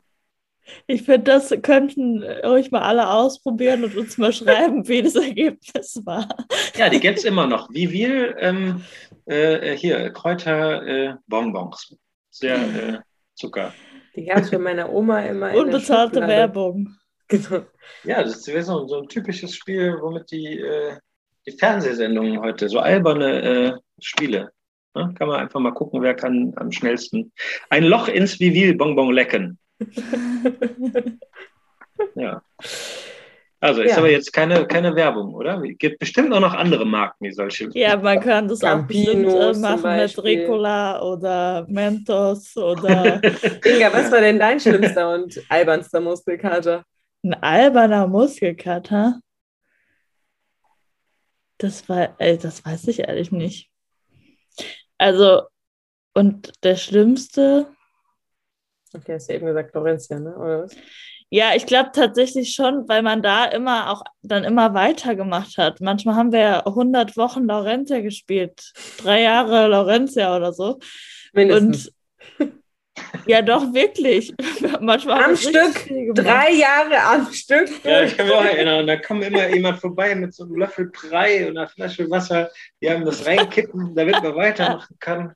Ich finde, das könnten euch mal alle ausprobieren und uns mal schreiben, wie das Ergebnis war. Ja, die gibt es immer noch. Wie viel ähm, äh, hier, Kräuterbonbons. Äh, Sehr *laughs* äh, Zucker. Die gab es bei meiner Oma immer. Unbezahlte Werbung. Genau. Ja, das wäre so, so, ein typisches Spiel, womit die, äh, die Fernsehsendungen heute, so alberne äh, Spiele. Ne? Kann man einfach mal gucken, wer kann am schnellsten ein Loch ins Vivil Bonbon lecken. *laughs* ja. Also ist ja. aber jetzt keine, keine Werbung, oder? Es gibt bestimmt auch noch andere Marken, die solche. Ja, man kann das Campinos auch bestimmt äh, machen mit Ricola oder Mentos oder. *laughs* Inga, was war denn dein schlimmster und albernster Muskelkater? Ein alberner Muskelkater? Das war, ey, das weiß ich ehrlich nicht. Also, und der schlimmste. Okay, hast du eben gesagt, Florencia, ne? Oder was? Ja, ich glaube tatsächlich schon, weil man da immer auch dann immer weitergemacht hat. Manchmal haben wir ja 100 Wochen Laurentia gespielt, drei Jahre Laurentia oder so. Mindestens. Und *laughs* ja, doch, wirklich. *laughs* Manchmal am Stück, drei Jahre am Stück. Ja, ich kann mich auch erinnern. Und da kommt immer jemand vorbei mit so einem Löffel Brei und einer Flasche Wasser. Die haben das reinkippen, damit man weitermachen kann.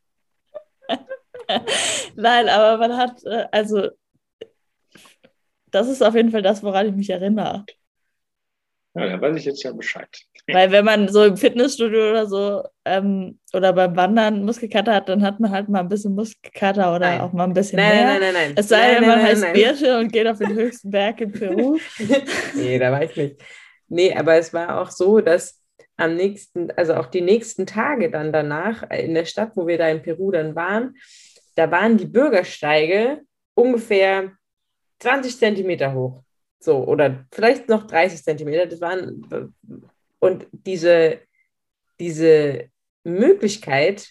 *laughs* Nein, aber man hat, äh, also das ist auf jeden Fall das, woran ich mich erinnere. Ja, da weiß ich jetzt ja Bescheid. *laughs* Weil wenn man so im Fitnessstudio oder so ähm, oder beim Wandern Muskelkater hat, dann hat man halt mal ein bisschen Muskelkater oder nein. auch mal ein bisschen nein, mehr. Nein, nein, nein, Es sei denn, man heißt Birte und geht auf den *laughs* höchsten Berg in Peru. *laughs* nee, da war ich nicht. Nee, aber es war auch so, dass am nächsten, also auch die nächsten Tage dann danach in der Stadt, wo wir da in Peru dann waren, da waren die Bürgersteige ungefähr 20 Zentimeter hoch. So, oder vielleicht noch 30 Zentimeter. Das waren, und diese, diese Möglichkeit,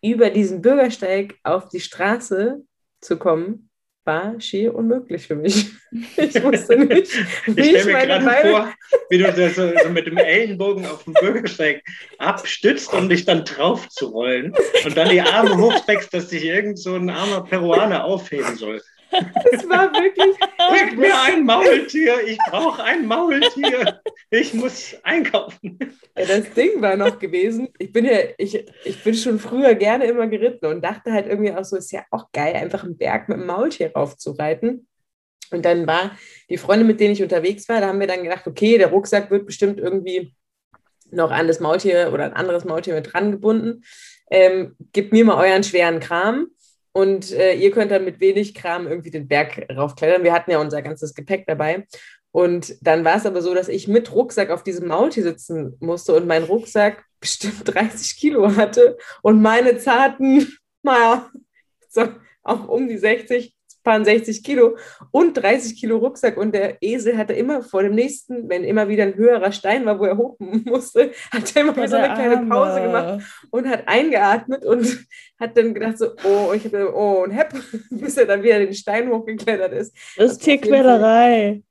über diesen Bürgersteig auf die Straße zu kommen, war schier unmöglich für mich. *laughs* Ich wusste *laughs* nicht, wie ich, ich mir meine Beine... vor, wie du das so, so, mit dem Ellenbogen auf dem Bürgersteig abstützt, um dich dann drauf zu rollen und dann die Arme hochsteckst, dass dich irgend so ein armer Peruaner aufheben soll. Es war wirklich. Bringt mir ein Maultier, ich brauche ein Maultier. Ich muss einkaufen. Ja, das Ding war noch gewesen. Ich bin ja, ich, ich bin schon früher gerne immer geritten und dachte halt irgendwie auch so, ist ja auch geil, einfach einen Berg mit einem Maultier raufzureiten. Und dann war die Freundin, mit denen ich unterwegs war, da haben wir dann gedacht, okay, der Rucksack wird bestimmt irgendwie noch an das Maultier oder ein anderes Maultier mit dran gebunden. Ähm, gebt mir mal euren schweren Kram. Und äh, ihr könnt dann mit wenig Kram irgendwie den Berg raufklettern. Wir hatten ja unser ganzes Gepäck dabei. Und dann war es aber so, dass ich mit Rucksack auf diesem Maultier sitzen musste und mein Rucksack bestimmt 30 Kilo hatte und meine zarten, naja, so auch um die 60 fahren 60 Kilo und 30 Kilo Rucksack und der Esel hatte immer vor dem nächsten, wenn immer wieder ein höherer Stein war, wo er hoch *laughs* musste, hat er immer ja, so eine kleine Pause gemacht und hat eingeatmet und hat dann gedacht so, oh, ich hatte, oh, und hepp, *laughs* bis er dann wieder den Stein hochgeklettert ist. Das ist Tierquälerei.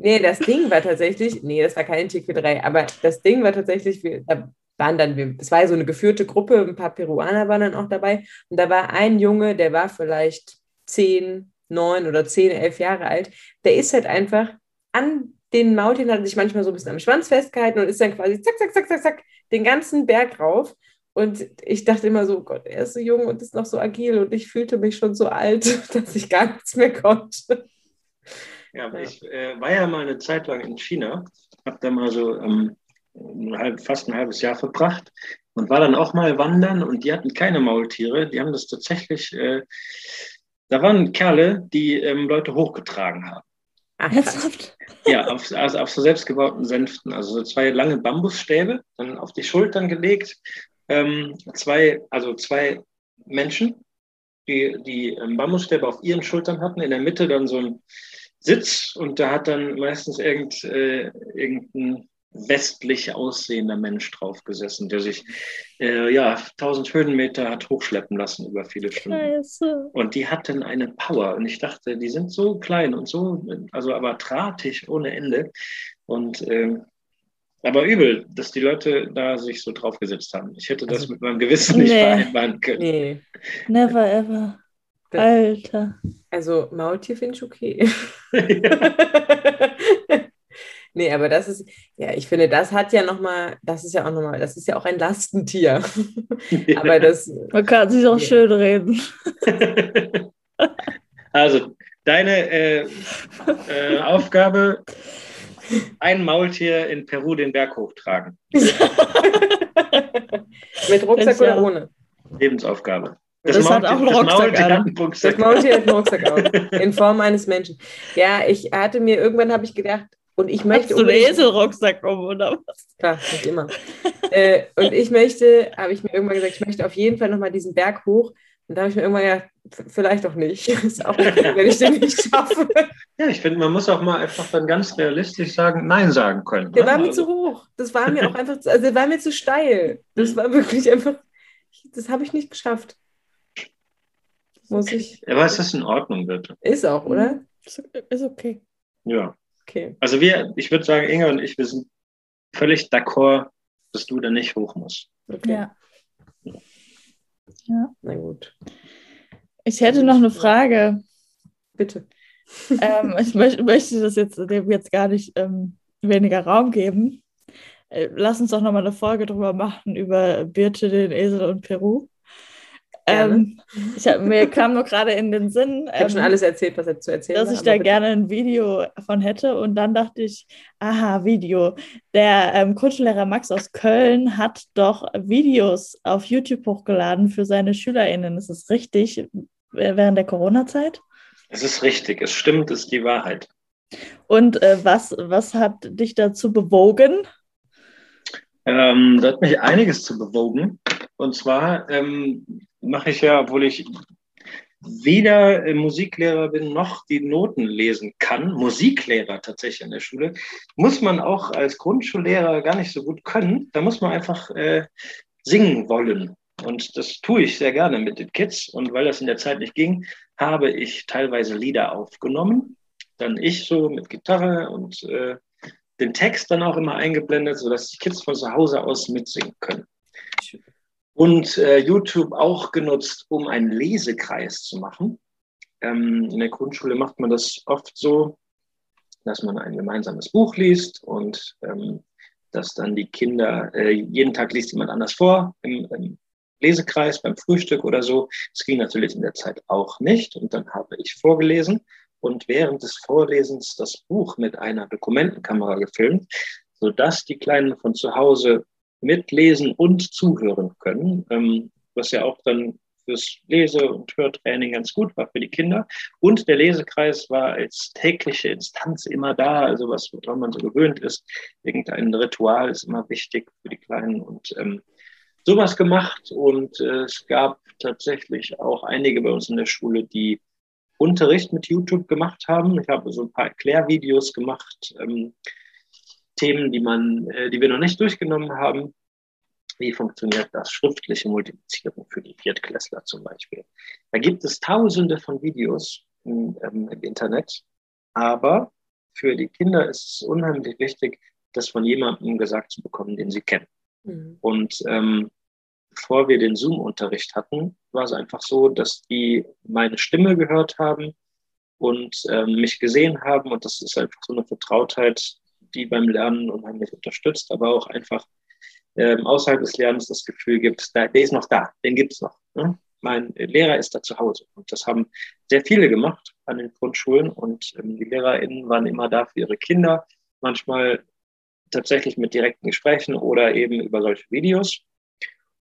Nee, das Ding war tatsächlich, nee, das war keine Tierquälerei, aber das Ding war tatsächlich, da waren dann, es war so eine geführte Gruppe, ein paar Peruaner waren dann auch dabei und da war ein Junge, der war vielleicht zehn, neun oder zehn, elf Jahre alt, der ist halt einfach an den Maultieren, hat sich manchmal so ein bisschen am Schwanz festgehalten und ist dann quasi zack, zack, zack, zack, zack, den ganzen Berg rauf. Und ich dachte immer so, Gott, er ist so jung und ist noch so agil und ich fühlte mich schon so alt, *laughs* dass ich gar nichts mehr konnte. Ja, ich äh, war ja mal eine Zeit lang in China, habe da mal so ähm, halb, fast ein halbes Jahr verbracht und war dann auch mal wandern und die hatten keine Maultiere, die haben das tatsächlich äh, da waren Kerle, die ähm, Leute hochgetragen haben. Ach, Ernsthaft? Ja, auf, also auf so selbstgebauten Sänften. Also so zwei lange Bambusstäbe, dann auf die Schultern gelegt. Ähm, zwei, also zwei Menschen, die die ähm, Bambusstäbe auf ihren Schultern hatten. In der Mitte dann so ein Sitz und da hat dann meistens irgend, äh, irgendein westlich aussehender Mensch drauf gesessen, der sich äh, ja 1000 Höhenmeter hat hochschleppen lassen über viele Stunden. Scheiße. Und die hatten eine Power. Und ich dachte, die sind so klein und so, also aber drahtig ohne Ende. Und ähm, aber übel, dass die Leute da sich so draufgesetzt haben. Ich hätte das Also- mit meinem Gewissen nicht Nee. vereinbaren können. Nee. Never ever. Alter. Also Maultier finde ich okay. *laughs* *laughs* *laughs* Nee, aber das ist, ja, ich finde, das hat ja nochmal, das ist ja auch nochmal, das ist ja auch ein Lastentier. *laughs* Aber das, Man kann sich auch Ja. schön reden. *laughs* Also, deine äh, äh, Aufgabe, ein Maultier in Peru den Berg hochtragen. *laughs* mit Rucksack Das oder ohne? Lebensaufgabe. Das hat auch einen Rucksack Maultier an. hat einen Rucksack Das Maultier hat einen Rucksack auf, in Form eines Menschen. Ja, ich hatte mir, irgendwann habe ich gedacht, und ich möchte Hast du einen Eselrucksack um, oder was? Klar, nicht immer. äh, und ich möchte, habe ich mir irgendwann gesagt, ich möchte auf jeden Fall nochmal diesen Berg hoch. Und da habe ich mir irgendwann gedacht, vielleicht auch nicht. *laughs* Ist auch okay, wenn ich den nicht schaffe. Ja, ich finde, man muss auch mal einfach dann ganz realistisch sagen, Nein sagen können. Der ne? war mir Also, zu hoch. Das war mir auch einfach, zu, also der war mir zu steil. Das war wirklich einfach, das habe ich nicht geschafft. Muss ich. Aber es ist in Ordnung, bitte. Ist auch, oder? Ist okay. Ja. Okay. Also wir, ich würde sagen, Inge und ich, wir sind völlig d'accord, dass du da nicht hoch musst. okay. Ja. Na gut. Ich hätte noch eine Frage. Bitte. ähm, ich möchte, möchte das jetzt dem jetzt gar nicht ähm, weniger Raum geben. Äh, lass uns doch nochmal eine Folge drüber machen, über Birte, den Esel und Peru. Ähm, ich hab, mir kam nur gerade in den Sinn, Ich habe ähm, schon alles erzählt, was er zu erzählen dass war, ich da bitte. gerne ein Video von hätte. Und dann dachte ich, aha, Video. Der ähm, Grundschullehrer Max aus Köln hat doch Videos auf YouTube hochgeladen für seine SchülerInnen. Ist das richtig? Während der Corona-Zeit? Es ist richtig, es stimmt, es ist die Wahrheit. Und äh, was, was hat dich dazu bewogen? Ähm, da hat mich einiges zu bewogen. Und zwar ähm, mache ich ja, obwohl ich weder äh, Musiklehrer bin noch die Noten lesen kann, Musiklehrer tatsächlich in der Schule, muss man auch als Grundschullehrer gar nicht so gut können. Da muss man einfach äh, singen wollen. Und das tue ich sehr gerne mit den Kids. Und weil das in der Zeit nicht ging, habe ich teilweise Lieder aufgenommen. Dann ich so mit Gitarre und äh, den Text dann auch immer eingeblendet, sodass die Kids von zu Hause aus mitsingen können. Und äh, YouTube auch genutzt, um einen Lesekreis zu machen. Ähm, in der Grundschule macht man das oft so, dass man ein gemeinsames Buch liest und ähm, dass dann die Kinder, äh, jeden Tag liest jemand anders vor im, im Lesekreis, beim Frühstück oder so. Das ging natürlich in der Zeit auch nicht. Und dann habe ich vorgelesen und während des Vorlesens das Buch mit einer Dokumentenkamera gefilmt, sodass die Kleinen von zu Hause mitlesen und zuhören können, ähm, was ja auch dann fürs Lese- und Hörtraining ganz gut war für die Kinder. Und der Lesekreis war als tägliche Instanz immer da, also was woran man so gewöhnt ist. Irgendein Ritual ist immer wichtig für die Kleinen und ähm, sowas gemacht. Und äh, es gab tatsächlich auch einige bei uns in der Schule, die Unterricht mit YouTube gemacht haben. Ich habe so ein paar Erklärvideos gemacht, ähm, Themen, die man, äh, die wir noch nicht durchgenommen haben. Wie funktioniert das schriftliche Multiplizieren für die Viertklässler zum Beispiel? Da gibt es tausende von Videos im, ähm, im Internet, aber für die Kinder ist es unheimlich wichtig, das von jemandem gesagt zu bekommen, den sie kennen. Mhm. Und ähm, bevor wir den Zoom-Unterricht hatten, war es einfach so, dass die meine Stimme gehört haben und ähm, mich gesehen haben. Und das ist einfach so eine Vertrautheit, die beim Lernen unheimlich unterstützt, aber auch einfach ähm, außerhalb des Lernens das Gefühl gibt, da, der ist noch da, den gibt's noch. Ne? Mein Lehrer ist da zu Hause. Und das haben sehr viele gemacht an den Grundschulen. Und ähm, die LehrerInnen waren immer da für ihre Kinder, manchmal tatsächlich mit direkten Gesprächen oder eben über solche Videos.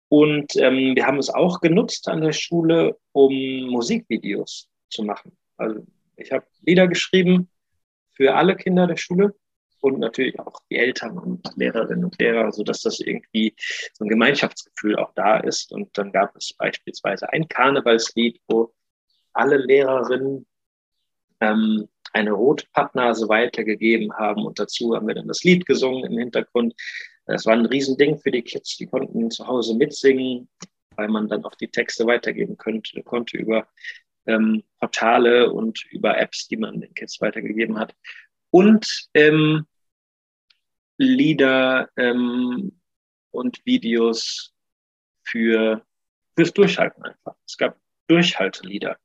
Und ähm, wir haben es auch genutzt an der Schule, um Musikvideos zu machen. Also ich habe Lieder geschrieben für alle Kinder der Schule und natürlich auch die Eltern und Lehrerinnen und Lehrer, sodass das irgendwie so ein Gemeinschaftsgefühl auch da ist. Und dann gab es beispielsweise ein Karnevalslied, wo alle Lehrerinnen ähm, eine rote Pappnase weitergegeben haben und dazu haben wir dann das Lied gesungen im Hintergrund. Das war ein Riesending für die Kids, die konnten zu Hause mitsingen, weil man dann auch die Texte weitergeben könnte, konnte über ähm, Portale und über Apps, die man den Kids weitergegeben hat. Und ähm, Lieder ähm, und Videos für fürs Durchhalten einfach. Es gab Durchhaltelieder.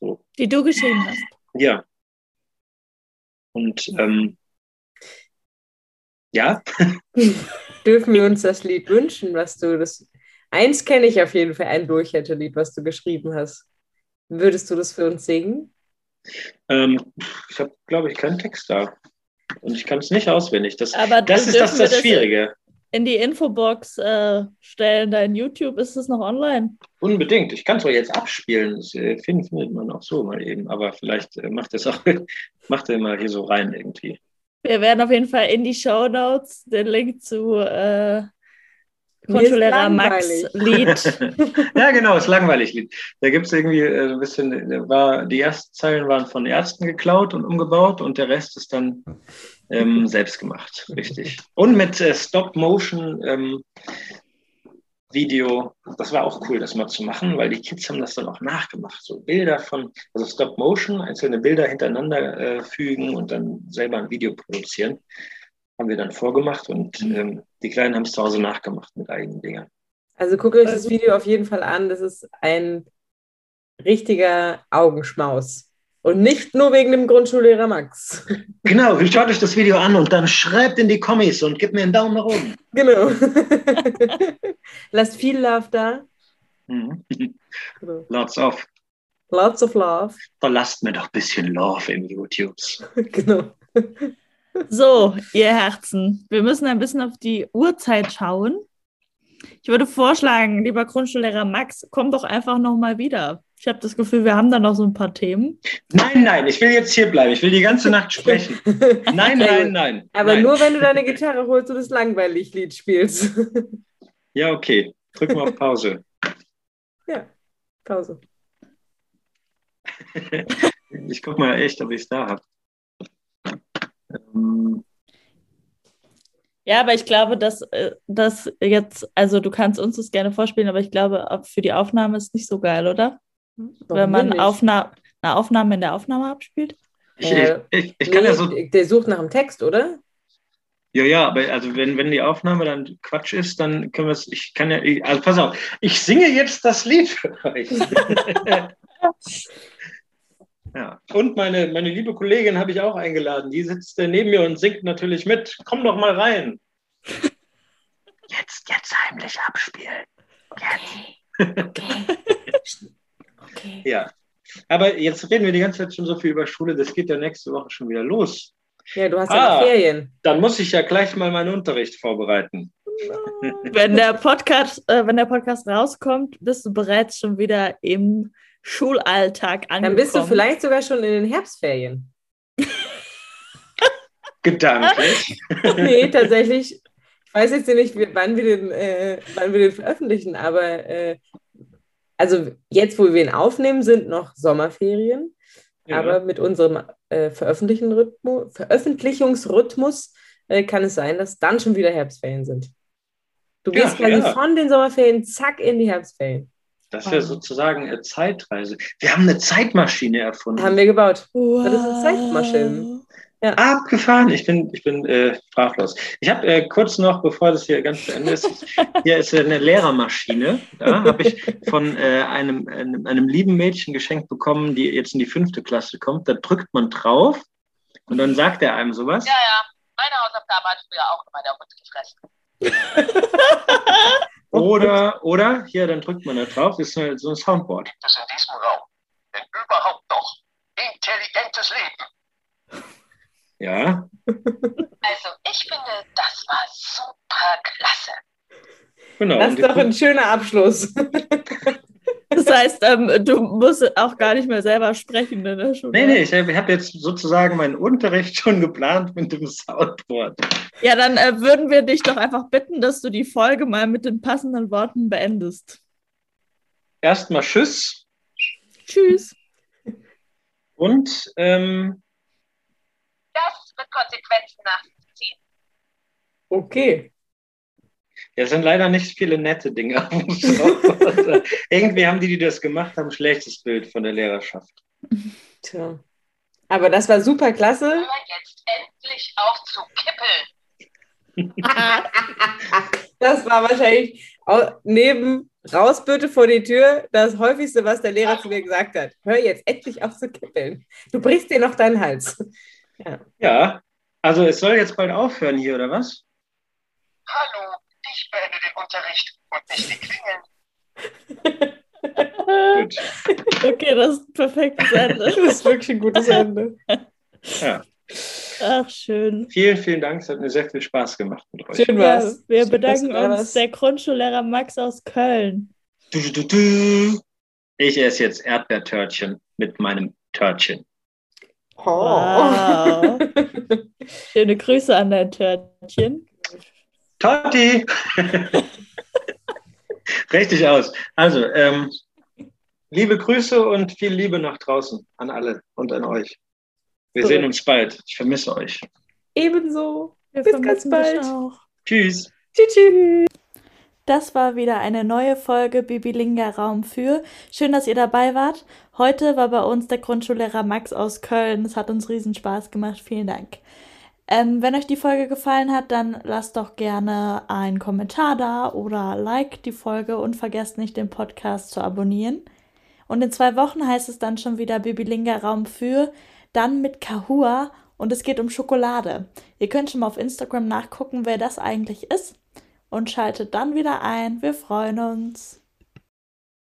So. Die du geschrieben hast. Ja. Und ähm, ja. *laughs* Dürfen wir uns das Lied wünschen, was du das. Eins kenne ich auf jeden Fall, ein Durchhaltelied, was du geschrieben hast. Würdest du das für uns singen? Ähm, ich habe, glaube ich, keinen Text da. Und ich kann es nicht auswendig. Das, Aber das ist das, das Schwierige. In die Infobox äh, stellen, dein YouTube, ist es noch online? Unbedingt. Ich kann es auch jetzt abspielen. Das äh, findet man auch so mal eben. Aber vielleicht äh, macht es auch, *laughs* macht er mal hier so rein irgendwie. Wir werden auf jeden Fall in die Show Notes den Link zu äh, Grundschullehrer Max *laughs* Lied. ja, genau, ist langweilig Lied. Da gibt es irgendwie äh, ein bisschen, war, die ersten Zeilen waren von Ärzten geklaut und umgebaut und der Rest ist dann ähm, selbst gemacht, richtig. Und mit äh, Stop-Motion ähm, Video, das war auch cool, das mal zu machen, weil die Kids haben das dann auch nachgemacht. So Bilder von, also Stop-Motion, einzelne Bilder hintereinander äh, fügen und dann selber ein Video produzieren haben wir dann vorgemacht und ähm, die Kleinen haben es zu Hause nachgemacht mit eigenen Dingern. Also guckt euch das Video auf jeden Fall an. Das ist ein richtiger Augenschmaus. Und nicht nur wegen dem Grundschullehrer Max. *laughs* Genau, schaut euch das Video an und dann schreibt in die Kommis und gebt mir einen Daumen nach oben. *laughs* Genau. *laughs* Lasst viel Love da. Mhm. Genau. Lots of. Lots of Love. Da lasst mir doch ein bisschen Love im YouTube. genau. So, ihr Herzen, wir müssen ein bisschen auf die Uhrzeit schauen. Ich würde vorschlagen, lieber Grundschullehrer Max, komm doch einfach nochmal wieder. Ich habe das Gefühl, wir haben da noch so ein paar Themen. Nein, nein, ich will jetzt hier bleiben. Ich will die ganze Nacht sprechen. *laughs* Nein, nein, nein. Aber nein. nur, wenn du deine Gitarre holst und das langweilig Lied spielst. Ja, okay. Drück mal auf Pause. Ja, Pause. *laughs* Ich guck mal echt, ob ich es da habe. Ähm, ja, aber ich glaube, dass äh, das jetzt, also du kannst uns das gerne vorspielen, aber ich glaube, für die Aufnahme ist nicht so geil, oder? Warum Wenn man Aufna eine Aufnahme in der Aufnahme abspielt? Ich, äh, ich, ich kann nee, ja so. Der sucht nach dem Text, oder? Ja, ja, aber also wenn, wenn die Aufnahme dann Quatsch ist, dann können wir es. Ich kann ja. Also pass auf, ich singe jetzt das Lied für euch. *laughs* *laughs* Ja. Und meine, meine liebe Kollegin habe ich auch eingeladen. Die sitzt neben mir und singt natürlich mit. Komm doch mal rein. *laughs* Jetzt, jetzt heimlich abspielen. Okay. Okay. *laughs* okay. Ja. Aber jetzt reden wir die ganze Zeit schon so viel über Schule. Das geht ja nächste Woche schon wieder los. Ja, du hast ja ah, Ferien. Dann muss ich ja gleich mal meinen Unterricht vorbereiten. Wenn der Podcast, äh, wenn der Podcast rauskommt, bist du bereits schon wieder im Schulalltag angekommen. Dann bist du vielleicht sogar schon in den Herbstferien. *laughs* Gedanklich. *laughs* nee, tatsächlich. Ich weiß jetzt nicht, wann wir den, äh, wann wir den veröffentlichen, aber äh, also jetzt, wo wir ihn aufnehmen, sind noch Sommerferien. Ja. Aber mit unserem äh, Veröffentlichungsrhythmus äh, kann es sein, dass dann schon wieder Herbstferien sind. Du gehst ja, quasi ja. von den Sommerferien zack in die Herbstferien. Das ist ja sozusagen eine Zeitreise. Wir haben eine Zeitmaschine erfunden. Haben wir gebaut. Wow. Das ist eine Zeitmaschine. Ja. Abgefahren. Ich bin, ich bin äh, sprachlos. Ich habe äh, kurz noch, bevor das hier ganz zu Ende ist, *laughs* hier ist eine Lehrermaschine. Da habe ich von äh, einem, einem, einem, lieben Mädchen geschenkt bekommen, die jetzt in die fünfte Klasse kommt. Da drückt man drauf und dann sagt er einem sowas. Ja, ja. Meine Hausaufgabe hat früher auch immer der Hund gefressen. *laughs* *laughs* Oder, oder, hier, dann drückt man da drauf, das ist so ein Soundboard. Das in diesem Raum. Denn überhaupt noch intelligentes Leben. Ja. *laughs* Also, ich finde, das war super klasse. Genau. Das ist doch ein schöner Abschluss. *laughs* Das heißt, ähm, du musst auch gar nicht mehr selber sprechen in der Schule. Nee, nee, ich habe hab jetzt sozusagen meinen Unterricht schon geplant mit dem Soundboard. Ja, dann äh, würden wir dich doch einfach bitten, dass du die Folge mal mit den passenden Worten beendest. Erstmal Tschüss. Tschüss. Und ähm, mit Konsequenzen nachzuziehen. Okay. Ja, es sind leider nicht viele nette Dinge. *laughs* *laughs* Irgendwie haben die, die das gemacht haben, ein schlechtes Bild von der Lehrerschaft. Tja. Aber das war super klasse. Hör jetzt endlich auf zu kippeln. *laughs* Das war wahrscheinlich neben Rausbitte vor die Tür das häufigste, was der Lehrer zu mir gesagt hat. Hör jetzt endlich auf zu kippeln. Du brichst dir noch deinen Hals. Ja, also es soll jetzt bald aufhören hier, oder was? Hallo, ich beende den Unterricht und nicht die Klingeln. Gut. *laughs* Okay, das ist ein perfektes Ende. Das ist wirklich ein gutes Ende. Ja. Ach, schön. Vielen, vielen Dank. Es hat mir sehr viel Spaß gemacht mit euch. Schön Ja, war's. wir Schön, bedanken da uns, der Grundschullehrer Max aus Köln. Du, du, du. Ich esse jetzt Erdbeertörtchen mit meinem Törtchen. Oh. Wow. *laughs* Schöne Grüße an dein Törtchen. Totti! Richtig aus. Also, ähm, liebe Grüße und viel Liebe nach draußen an alle und an euch. Wir Cool. sehen uns bald. Ich vermisse euch. Ebenso. Wir Bis ganz bald. auch. Tschüss. Tschüss. tschüss. Das war wieder eine neue Folge Bibilinga Raum für. Schön, dass ihr dabei wart. Heute war bei uns der Grundschullehrer Max aus Köln. Es hat uns riesen Spaß gemacht. Vielen Dank. Ähm, wenn euch die Folge gefallen hat, dann lasst doch gerne einen Kommentar da oder like die Folge und vergesst nicht, den Podcast zu abonnieren. Und in zwei Wochen heißt es dann schon wieder Bibilinga Raum für, dann mit Kahua und es geht um Schokolade. Ihr könnt schon mal auf Instagram nachgucken, wer das eigentlich ist und schaltet dann wieder ein. Wir freuen uns.